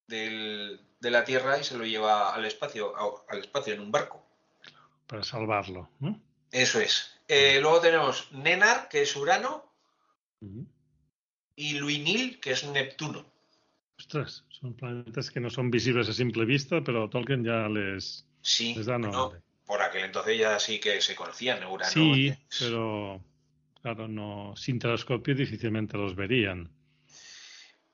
del- de la Tierra y se lo lleva al espacio, a- al espacio en un barco. Para salvarlo, ¿no? Eso es. Eh, luego tenemos Nenar, que es Urano. Y Luinil, que es Neptuno. Ostras, son planetas que no son visibles a simple vista, pero Tolkien ya les, Sí, les da nombre. por aquel entonces ya sí que se conocían, Urano. Sí, pero claro, no, sin telescopio difícilmente los verían.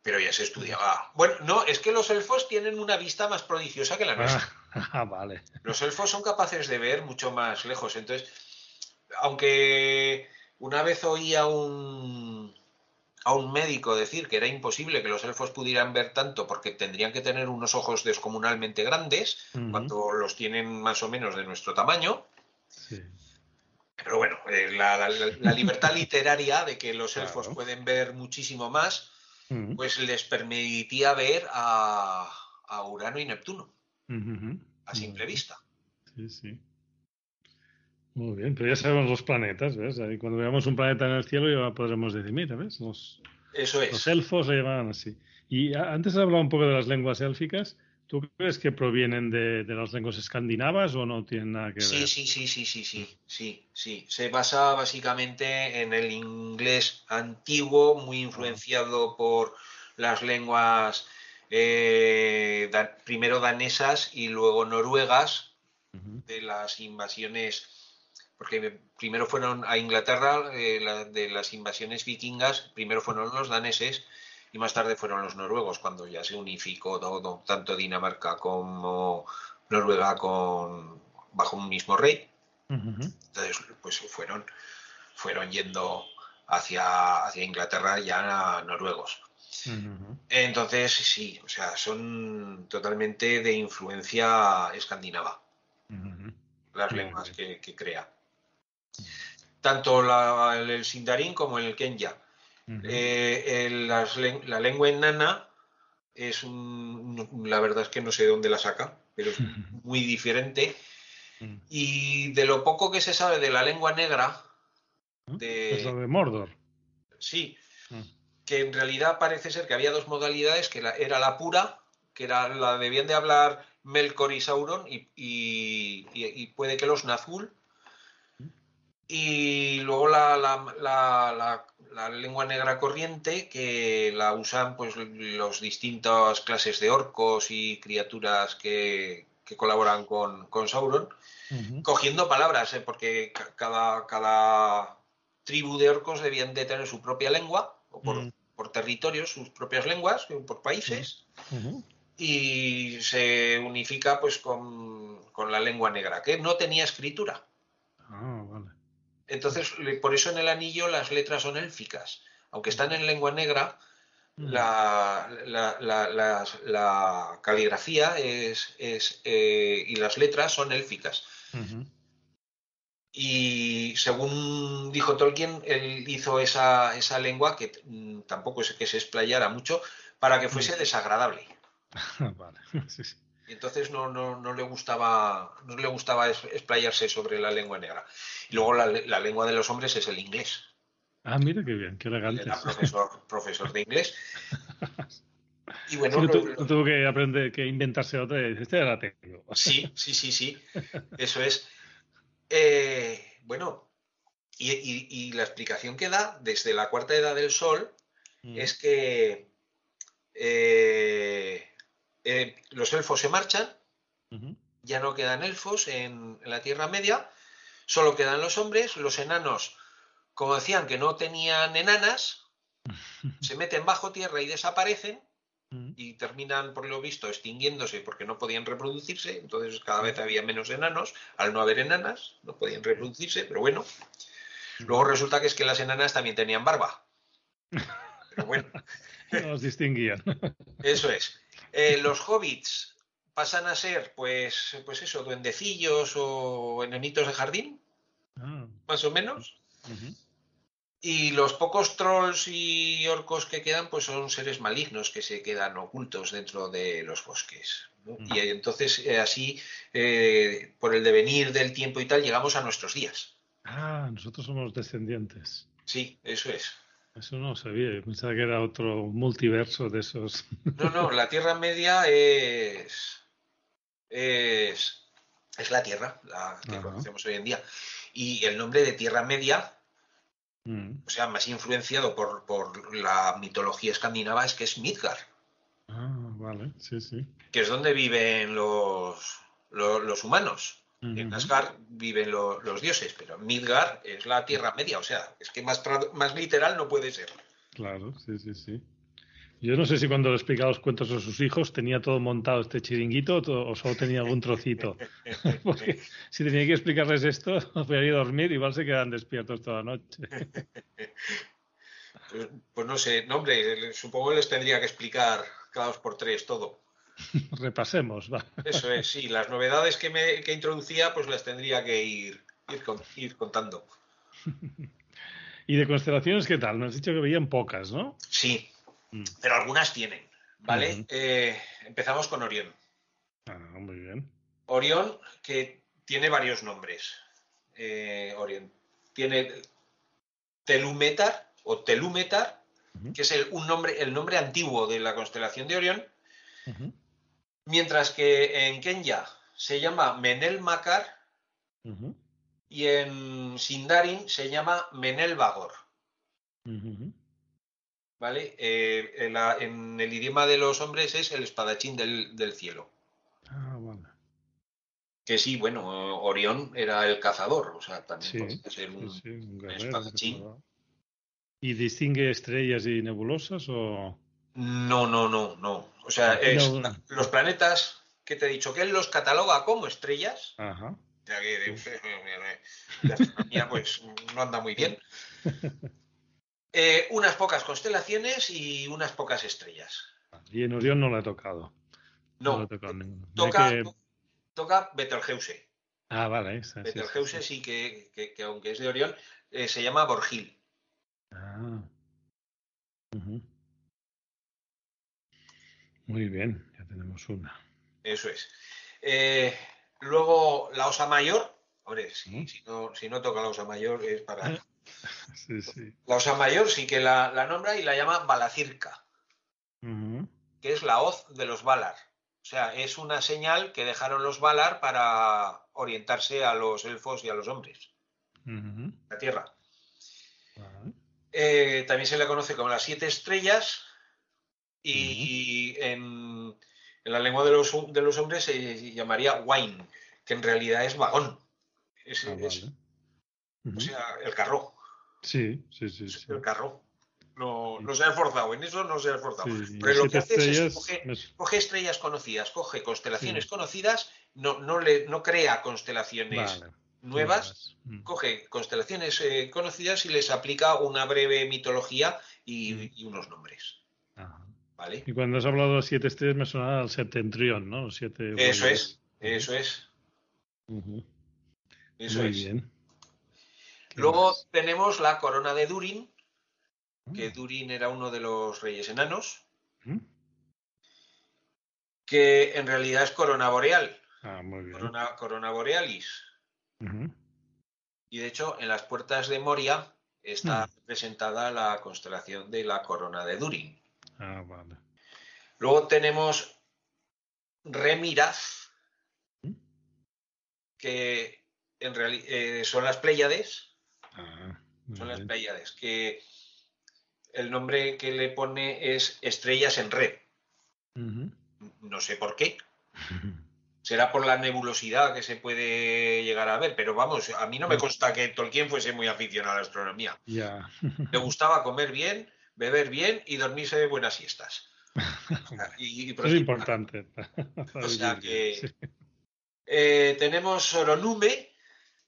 pero ya se estudiaba. Bueno, no, es que los elfos tienen una vista más prodigiosa que la nuestra. Ah, vale. Los elfos son capaces de ver mucho más lejos. Entonces, aunque una vez oí a un, a un médico decir que era imposible que los elfos pudieran ver tanto porque tendrían que tener unos ojos descomunalmente grandes, cuando los tienen más o menos de nuestro tamaño. Sí. Pero bueno, eh, la, la- la libertad literaria de que los elfos pueden ver muchísimo más, pues les permitía ver a, a Urano y Neptuno a simple vista. Sí, sí. Muy bien, pero ya sabemos los planetas, ¿ves? Ahí cuando veamos un planeta en el cielo ya podremos decir, mira, ¿ves? Los, Eso es. los elfos le llamaban así. Y antes has hablado un poco de las lenguas élficas. ¿Tú crees que provienen de, de las lenguas escandinavas o no tienen nada que ver? Sí, sí, sí, sí, sí, sí, sí, sí. Se basa básicamente en el inglés antiguo, muy influenciado por las lenguas eh, da- primero danesas y luego noruegas de las invasiones, porque primero fueron a Inglaterra, eh, la- de las invasiones vikingas, primero fueron los daneses y más tarde fueron los noruegos, cuando ya se unificó todo, tanto Dinamarca como Noruega con, bajo un mismo rey. Entonces, pues fueron, fueron yendo hacia, hacia Inglaterra ya noruegos. Entonces, sí, o sea, son totalmente de influencia escandinava las lenguas que crea. Tanto la- el Sindarin como el Kenya. Eh, el- la lengua enana es un, la verdad es que no sé de dónde la saca, pero es muy diferente. Ujú. Y de lo poco que se sabe de la lengua negra, de- Es lo de Mordor. sí, Mm. que en realidad parece ser que había dos modalidades, que la- era la pura, que era la debían de hablar Melkor y Sauron, y- y puede que los Nazgûl, y luego la, la- la- la- la lengua negra corriente, que la usan pues los distintas clases de orcos y criaturas que, que colaboran con, con Sauron, cogiendo palabras, ¿eh? porque ca- cada, cada tribu de orcos debían de tener su propia lengua, o por, Mm. por territorios, sus propias lenguas, eh, por países, y se unifica pues con, con la lengua negra, que no tenía escritura. Ah. Entonces, por eso en el anillo las letras son élficas. Aunque están en lengua negra, Mm. la, la- la- las- la caligrafía es, es, eh, y las letras son élficas. Y según dijo Tolkien, él hizo esa, esa lengua, que mm, tampoco es que se explayara mucho, para que fuese desagradable. Vale. Sí, sí. Y entonces no, no, no le gustaba, no le gustaba explayarse sobre la lengua negra. Y luego la, le- la lengua de los hombres es el inglés. Ah, mira qué bien, qué elegante. era profesor, profesor de inglés. Y bueno, Sí, lo- lo- tuvo que aprender, que inventarse otra y este la tengo. sí, sí, sí, sí. Eso es. Eh, bueno, y, y- y la explicación que da desde la cuarta edad del sol Mm. es que eh, eh, los elfos se marchan, ya no quedan elfos en, en la Tierra Media, solo quedan los hombres, los enanos, como decían que no tenían enanas, se meten bajo tierra y desaparecen y terminan, por lo visto, extinguiéndose porque no podían reproducirse, entonces cada vez había menos enanos, al no haber enanas, no podían reproducirse, pero bueno. Luego resulta que es que las enanas también tenían barba. Pero bueno. No los distinguían. Eso es. Eh, los hobbits pasan a ser, pues, pues eso, duendecillos o enanitos de jardín, Ah, más o menos. Y los pocos trolls y orcos que quedan, pues son seres malignos que se quedan ocultos dentro de los bosques. ¿no? Y entonces, eh, así, eh, por el devenir del tiempo y tal, llegamos a nuestros días. Ah, nosotros somos descendientes. Sí, eso es. Eso no lo sabía. Yo pensaba que era otro multiverso de esos. No, no, la Tierra Media es. es. es la Tierra, la que Ajá. conocemos hoy en día. Y el nombre de Tierra Media, Mm. o sea, más influenciado por, por la mitología escandinava, es que es Midgard, Ah, vale, sí, sí. que es donde viven los, los, los humanos. En. Asgard viven lo- los dioses, pero Midgard es la Tierra Media, o sea, es que más, literal no puede ser. Claro, sí, sí, sí. Yo no sé si cuando le explicaba los cuentos a sus hijos tenía todo montado este chiringuito o solo tenía algún trocito. Porque si tenía que explicarles esto, voy a ir a dormir, igual se quedan despiertos toda la noche. Pues, pues, no sé, no, hombre, supongo que les tendría que explicar cada dos por tres todo. Repasemos, va. Eso es, sí, las novedades que, me, que introducía, pues las tendría que ir, ir, contando. ¿Y de constelaciones qué tal? Me has dicho que veían pocas, ¿no? Sí, mm. pero algunas tienen, ¿vale? Eh, empezamos con Orión. Ah, muy bien. Orión, que tiene varios nombres. Eh, Orión. Tiene Telumetar o Telúmetar, que es el, un nombre, el nombre antiguo de la constelación de Orión, mientras que en Kenya se llama Menel Makar y en Sindarin se llama Menel Bagor. ¿Vale? Eh, en, el idioma de los hombres es el espadachín del, cielo. Ah, bueno. Que sí, bueno, Orión era el cazador, o sea, también puede ser un espadachín. ¿Y distingue estrellas y nebulosas o...? No, no, no, no. O sea, los planetas que te he dicho que él los cataloga como estrellas. Ajá. Ya que la astronomía pues no anda muy bien. Eh, unas pocas constelaciones y unas pocas estrellas. Y en Orión no le ha tocado. No, toca, toca Betelgeuse. Ah, vale. Betelgeuse sí, que, aunque es de Orión, eh, se llama Borgil. Ah. Muy bien, ya tenemos una. Eso es. Eh, luego la osa mayor. Hombre, si, no, si no toca la osa mayor es para. sí, sí. La osa mayor sí que la, nombra y la llama Balacirca, que es la hoz de los Valar. O sea, es una señal que dejaron los Valar para orientarse a los elfos y a los hombres. La Tierra. Eh, también se le conoce como las siete estrellas y en, la lengua de los, de los, hombres se llamaría wine, que en realidad es vagón. Ah, o sea, el carro. Sí, sí, sí. El carro. No, se ha esforzado, en eso no se ha esforzado. Pero lo que hace es coge, estrellas conocidas, coge constelaciones conocidas, no, no, le, no crea constelaciones nuevas, mm. coge constelaciones eh, conocidas y les aplica una breve mitología y, mm. unos nombres. ¿Vale? Y cuando has hablado de siete estrellas me sonaba al septentrión, ¿no? siete eso es, eso es. Eso Muy bien. Luego tenemos la corona de Durin, que mm. Durin era uno de los reyes enanos, que en realidad es corona boreal. Ah, muy bien. Corona, corona borealis. Y de hecho, en las puertas de Moria está mm. representada la constelación de la corona de Durin. Ah, vale. Luego tenemos Remiraz, ¿Mm? que en realidad eh, son las Pléyades. Ah, son las Pléyades, que el nombre que le pone es Estrellas en Red. No sé por qué. será por la nebulosidad que se puede llegar a ver, pero vamos, a mí no me consta que Tolkien fuese muy aficionado a la astronomía. Ya. Le gustaba comer bien, beber bien y dormirse de buenas siestas. es importante. o sea que eh, tenemos Soronume,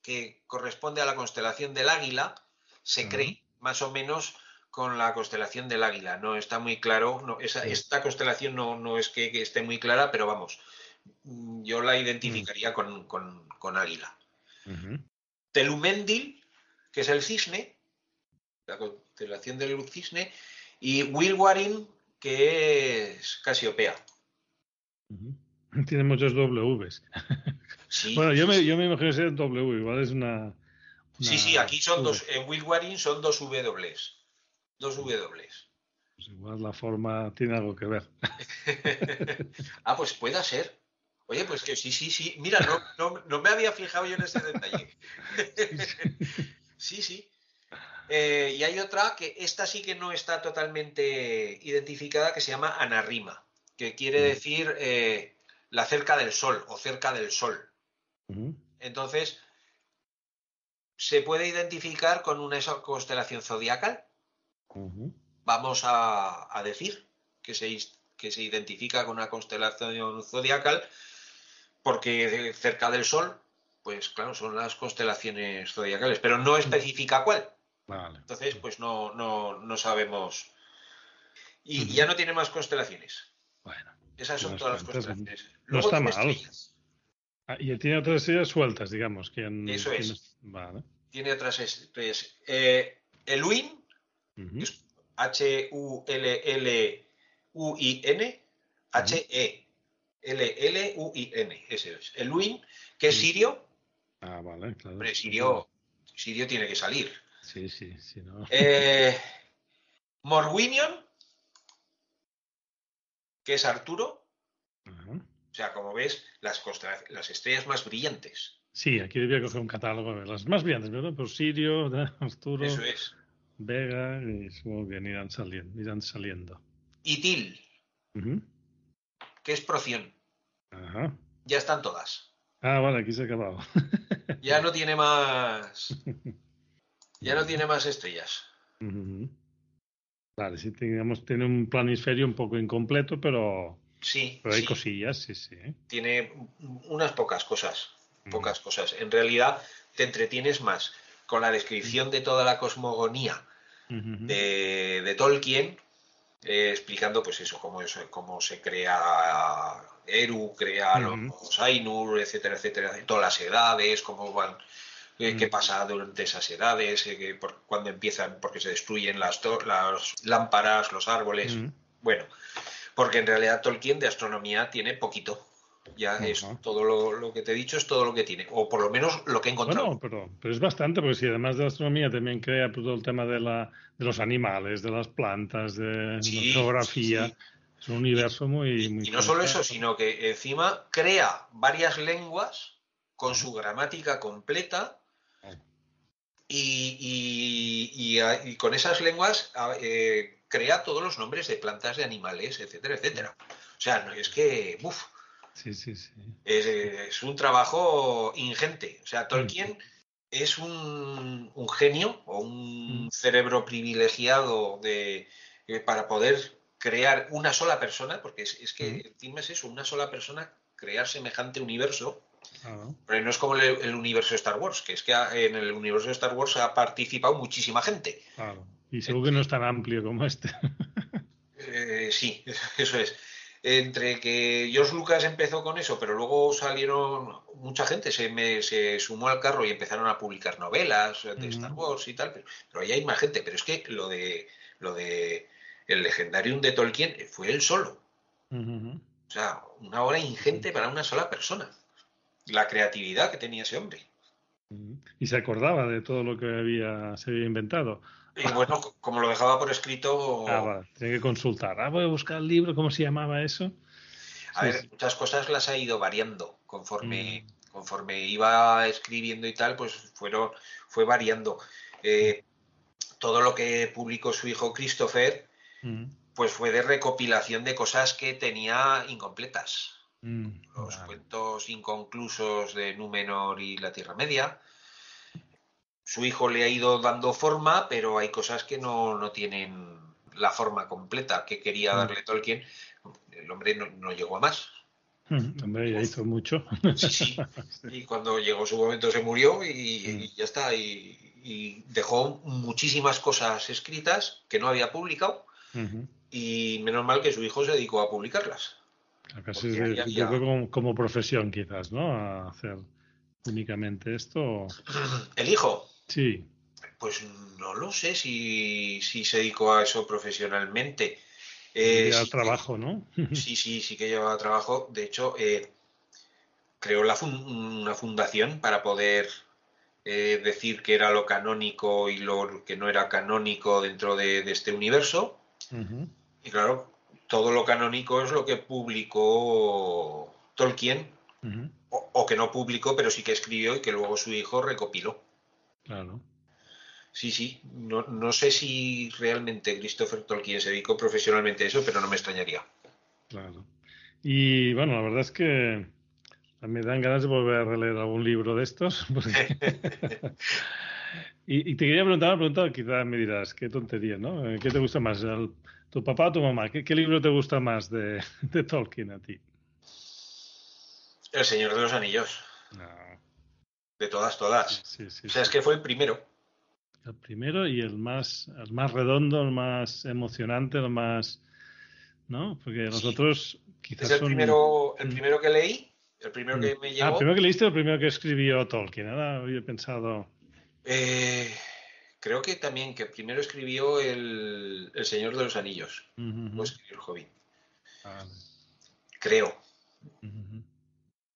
que corresponde a la constelación del Águila, se cree más o menos con la constelación del Águila. No está muy claro, no, esta constelación no, no es que, esté muy clara, pero vamos, Mm, yo la identificaría con, con, águila. Telumendil, que es el cisne, constelación del cisne, y Wilwarin, que es Casiopea. Tiene muchos Ws. bueno, yo me, yo me imagino que sea W, igual es una, Sí, sí, aquí son dos, en Wilwarin son dos W. Dos W. Pues igual la forma tiene algo que ver. ah, pues pueda ser. Oye, pues que sí, sí, sí. Mira, no, no, me había fijado yo en ese detalle. sí, sí. Eh, y hay otra que esta sí que no está totalmente identificada, que se llama anarrima, que quiere mm. decir eh, la cerca del sol o cerca del sol. Entonces, se puede identificar con una constelación zodiacal. Vamos a, decir que se, que se identifica con una constelación zodiacal, porque cerca del Sol, pues claro, son las constelaciones zodiacales, pero no especifica cuál. Entonces, pues no, no, no sabemos. Y ya no tiene más constelaciones. Bueno. Esas son todas las constelaciones. no está mal. Ah, y tiene otras estrellas sueltas, digamos. Que Eso es. Tiene otras estrellas. Eh, el WIN, H-U-L-L-U-I-N, H-E-L-L-U-I-N, ese es. El WIN, que es Sirio. Ah, vale, claro. Hombre, Sirio, Sirio tiene que salir. Sí, sí, sí. No. Eh, Morwinion, que es Arturo. O sea, como ves, las, las estrellas más brillantes. Sí, aquí debía coger un catálogo de las más brillantes, ¿verdad? Por Sirio, Arturo, Eso es. Vega, y supongo que irán saliendo. Irán saliendo. Itil, que es Proción. Ajá. Ya están todas. Ah, vale, aquí se ha acabado. ya no tiene más. Ya no tiene más estrellas. Vale, sí, digamos, tiene un planisferio un poco incompleto, pero. Sí. Pero hay cosillas, sí, sí. Tiene unas pocas cosas. Pocas cosas. En realidad, te entretienes más con la descripción de toda la cosmogonía de, Tolkien, eh, explicando, pues eso, cómo, eso, cómo se crea Eru, crea los Ainur, etcétera, etcétera, todas las edades, cómo van qué mm. pasa durante esas edades, eh, cuando empiezan, porque se destruyen las, las lámparas, los árboles. Mm. Bueno, porque en realidad Tolkien de astronomía tiene poquito. Ya es todo lo, que te he dicho, es todo lo que tiene, o por lo menos lo que he encontrado. Bueno, pero, pero es bastante, porque si además de astronomía también crea todo el tema de, la, de los animales, de las plantas, de la geografía. Es un universo muy, Y, no solo eso, sino que encima crea varias lenguas con su gramática completa y, con esas lenguas eh, crea todos los nombres de plantas, de animales, etcétera, etcétera. O sea, no, es que, uff, sí, sí, sí. Es, un trabajo ingente. O sea, Tolkien es un, genio o un mm. cerebro privilegiado de, eh, para poder crear una sola persona, porque es, que encima es eso, una sola persona crear semejante universo pero no es como el, universo de Star Wars, que es que en el universo de Star Wars ha participado muchísima gente. Y seguro que no es tan amplio como este. Eh, sí, eso es. Entre que George Lucas empezó con eso, pero luego salieron mucha gente, se, me, se sumó al carro y empezaron a publicar novelas de Star Wars y tal, pero, ahí hay más gente. Pero es que lo de lo de el legendarium de Tolkien fue él solo. O sea, una obra ingente para una sola persona la creatividad que tenía ese hombre. Y se acordaba de todo lo que había, se había inventado. Y bueno, como lo dejaba por escrito. Ah, tiene que consultar. Ah, voy a buscar el libro, ¿cómo se llamaba eso? A ver, muchas cosas las ha ido variando conforme, mm. conforme iba escribiendo y tal, pues fueron, fue variando. Eh, todo lo que publicó su hijo Christopher, mm. pues fue de recopilación de cosas que tenía incompletas. Mm, los cuentos inconclusos de Númenor y la Tierra Media. Su hijo le ha ido dando forma, pero hay cosas que no, tienen la forma completa que quería mm. darle Tolkien. El hombre no, llegó a más. Mm, hombre, ya hizo mucho. Sí, sí. Y cuando llegó su momento se murió y, ya está. Y, dejó muchísimas cosas escritas que no había publicado. Y menos mal que su hijo se dedicó a publicarlas. Casi como, profesión, quizás, ¿no? A hacer únicamente esto. ¿El hijo? Sí. Pues no lo sé si, se dedicó a eso profesionalmente. Eh, trabajo, ¿no? sí, sí, sí que llevaba trabajo. De hecho, eh, creó la una fundación para poder eh, decir que era lo canónico y lo que no era canónico dentro de, este universo. Y claro, todo lo canónico es lo que publicó Tolkien, o, que no publicó, pero sí que escribió y que luego su hijo recopiló. Claro. Sí, sí. No, sé si realmente Christopher Tolkien se dedicó profesionalmente a eso, pero no me extrañaría. Claro. Y bueno, la verdad es que me dan ganas de volver a releer algún libro de estos. y, te quería preguntar una pregunta, quizás me dirás, qué tontería, ¿no? ¿Qué te gusta más? ¿Tu papá o tu mamá? ¿Qué, libro te gusta más de, Tolkien a ti? El Señor de los Anillos. De todas, todas. o sea, es que fue el primero. El primero y el más, el más redondo, el más emocionante, el más... ¿No? Porque los otros quizás es el Primero, el mm. primero que leí, el primero que mm. me llegó... Ah, el primero que leíste o el primero que escribió Tolkien. Ahora había pensado... Eh, creo que también que primero escribió el, el Señor de los Anillos. O escribió el Hobbit. Creo.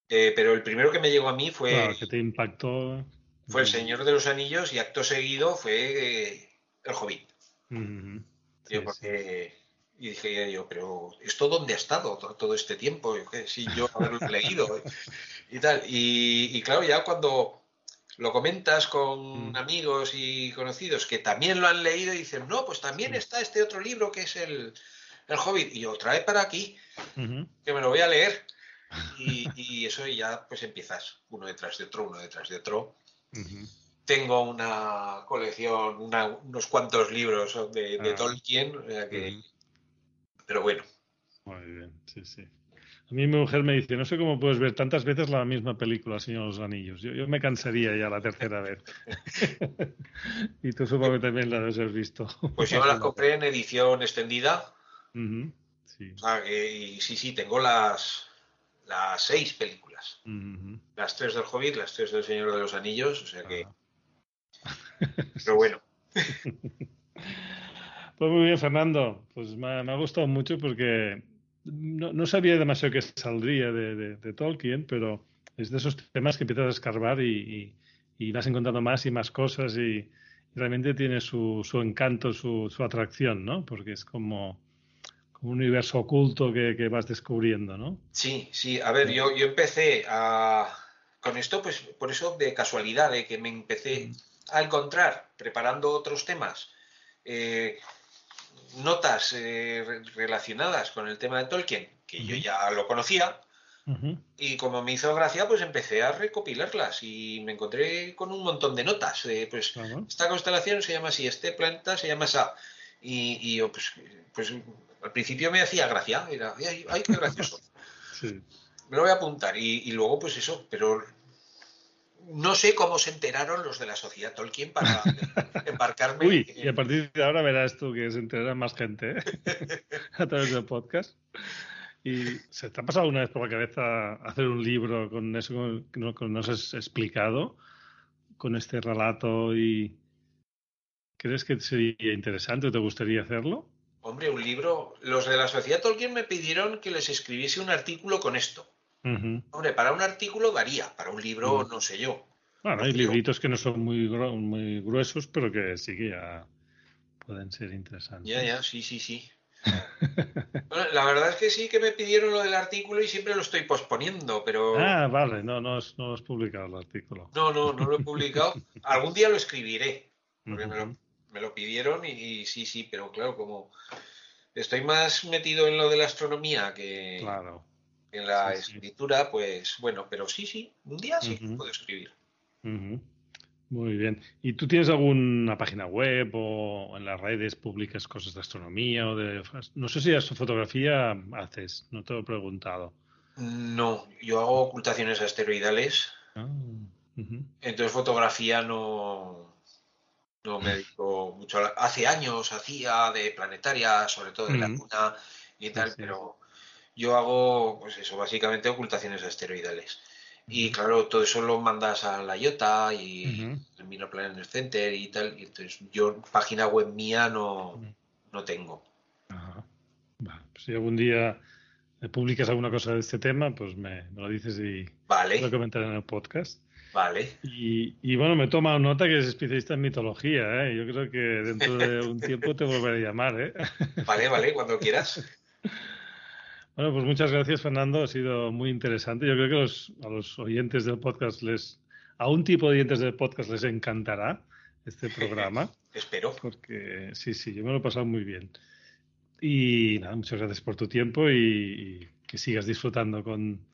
Eh, pero el primero que me llegó a mí fue. Claro, que te impactó. Fue el Señor de los Anillos y acto seguido fue eh, el Hobbit. porque, y dije yo, pero ¿esto dónde ha estado todo, este tiempo? Si yo haberlo leído y tal. Y, y, claro, ya cuando lo comentas con mm. amigos y conocidos que también lo han leído y dicen, no, pues también está este otro libro que es el, el Hobbit. Y yo, trae para aquí, que me lo voy a leer. Y, eso ya pues empiezas uno detrás de otro, uno detrás de otro. Tengo una colección, unos cuantos libros de, ah. Tolkien, pero bueno. Muy bien, sí, sí. A mí mi mujer me dice, no sé cómo puedes ver tantas veces la misma película, Señor de los Anillos. Yo, me cansaría ya la tercera vez. y tú supongo que también la has visto. Pues yo la compré en edición extendida. sí. y sí, sí, tengo las, las seis películas. Las tres del Hobbit, las tres del Señor de los Anillos, o sea que... Pero bueno. Pues muy bien, Fernando. Pues me ha gustado mucho porque no, sabía demasiado que saldría de, Tolkien, pero es de esos temas que empiezas a escarbar y, vas encontrando más y más cosas y, realmente tiene su, encanto, su, atracción, ¿no? Porque es como, un universo oculto que, vas descubriendo, ¿no? Sí, sí. A ver, yo, yo empecé a... Con esto, pues por eso de casualidad, de que me empecé mm. a encontrar preparando otros temas. Eh, notas eh, relacionadas con el tema de Tolkien, que yo ya lo conocía, y como me hizo gracia, pues empecé a recopilarlas y me encontré con un montón de notas. pues esta constelación se llama así, este planeta se llama esa. Y, yo, pues, pues, al principio me hacía gracia, era, ay, qué gracioso. Me lo voy a apuntar y, y luego, pues eso, pero no sé cómo se enteraron los de la sociedad Tolkien para embarcarme. Uy, y a partir de ahora verás tú que se enterará más gente ¿eh? a través del podcast. ¿Y se te ha pasado una vez por la cabeza hacer un libro con eso que nos has explicado, con este relato y crees que sería interesante o te gustaría hacerlo? Hombre, un libro. Los de la sociedad Tolkien me pidieron que les escribiese un artículo con esto. Hombre, para un artículo daría, para un libro no sé yo. Bueno, hay libritos que no son muy, muy gruesos, pero que sí que ya pueden ser interesantes. Ya, ya, sí, sí, sí. la verdad es que sí que me pidieron lo del artículo y siempre lo estoy posponiendo, pero... Ah, vale, no, no, has, no has publicado el artículo. No, no, no lo he publicado. Algún día lo escribiré, porque me, lo, me, lo, pidieron y, sí, sí, pero claro, como estoy más metido en lo de la astronomía que... Claro en la escritura, pues bueno, pero sí, sí, un día sí puedo escribir. Muy bien. ¿Y tú tienes alguna página web o en las redes publicas cosas de astronomía o de... No sé si su fotografía haces, no te lo he preguntado. No, yo hago ocultaciones asteroidales. Ah, entonces fotografía no, no me dedico mucho. Hace años hacía de planetaria, sobre todo de la Luna y tal, pero yo hago, pues eso, básicamente ocultaciones asteroidales. Y claro, todo eso lo mandas a la IOTA y el Minor Planet Center y tal. Y entonces yo página web mía no, no tengo. Ajá. Pues si algún día publicas alguna cosa de este tema, pues me, lo dices y vale. lo comentaré en el podcast. Vale. Y, y, bueno, me toma nota que eres especialista en mitología, ¿eh? Yo creo que dentro de un tiempo te volveré a llamar, ¿eh? Vale, vale, cuando quieras. Bueno, pues muchas gracias, Fernando. Ha sido muy interesante. Yo creo que a los oyentes del podcast les, a un tipo de oyentes del podcast les encantará este programa. Espero. Porque sí, sí, yo me lo he pasado muy bien. Y nada, muchas gracias por tu tiempo y, que sigas disfrutando con,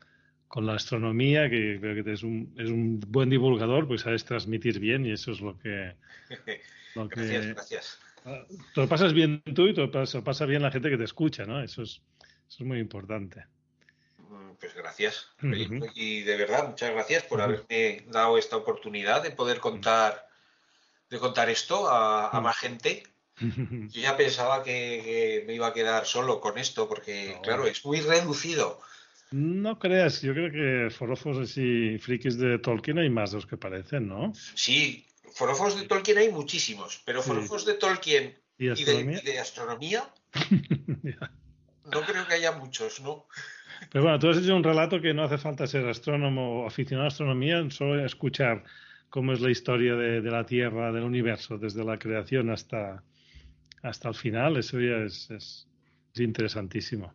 la astronomía, que creo que es un, es un buen divulgador, pues sabes transmitir bien y eso es lo que... Lo que gracias, gracias te lo pasas bien tú y te lo pasa, bien la gente que te escucha, ¿no? Eso es, eso es muy importante. Mm, pues gracias. Y de verdad, muchas gracias por haberme dado esta oportunidad de poder contar, de contar esto a, más gente. Yo ya pensaba que, me iba a quedar solo con esto, porque, claro, es muy reducido. No creas, yo creo que forofos y frikis de Tolkien hay más de los que parecen, ¿no? Sí, forofos de Tolkien hay muchísimos, pero forofos de Tolkien y, de, astronomía, no creo que haya muchos, ¿no? Pero bueno, tú has hecho un relato que no hace falta ser astrónomo o aficionado a astronomía, solo escuchar cómo es la historia de, la Tierra, del universo, desde la creación hasta, hasta el final, eso ya es, es, interesantísimo.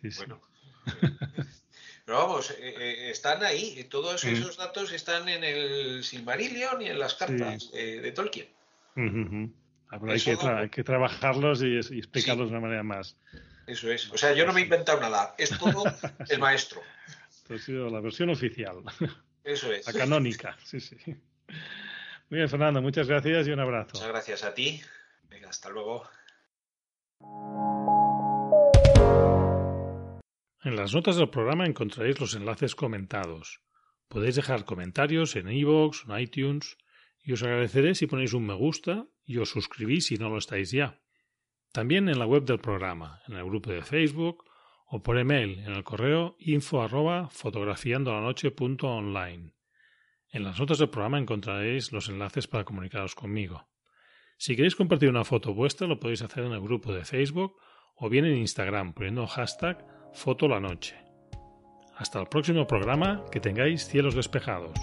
Sí, bueno, pero vamos, eh, eh, están ahí, todos esos datos están en el Silmarillion y en las cartas de Tolkien. Hay, que trabajarlos y, explicarlos de una manera más. Eso es. O sea, yo no me he inventado nada. Es todo el maestro. Esto ha sido la versión oficial. Eso es. La canónica, sí, sí. Muy bien, Fernando, muchas gracias y un abrazo. Muchas gracias a ti. Venga, hasta luego. En las notas del programa encontraréis los enlaces comentados. Podéis dejar comentarios en iVoox o en iTunes y os agradeceré si ponéis un me gusta y os suscribís si no lo estáis ya. También en la web del programa, en el grupo de Facebook o por email en el correo info arroba fotografiandolanoche.online. En las notas del programa encontraréis los enlaces para comunicaros conmigo. Si queréis compartir una foto vuestra lo podéis hacer en el grupo de Facebook o bien en Instagram poniendo hashtag Foto la Noche. Hasta el próximo programa, que tengáis cielos despejados.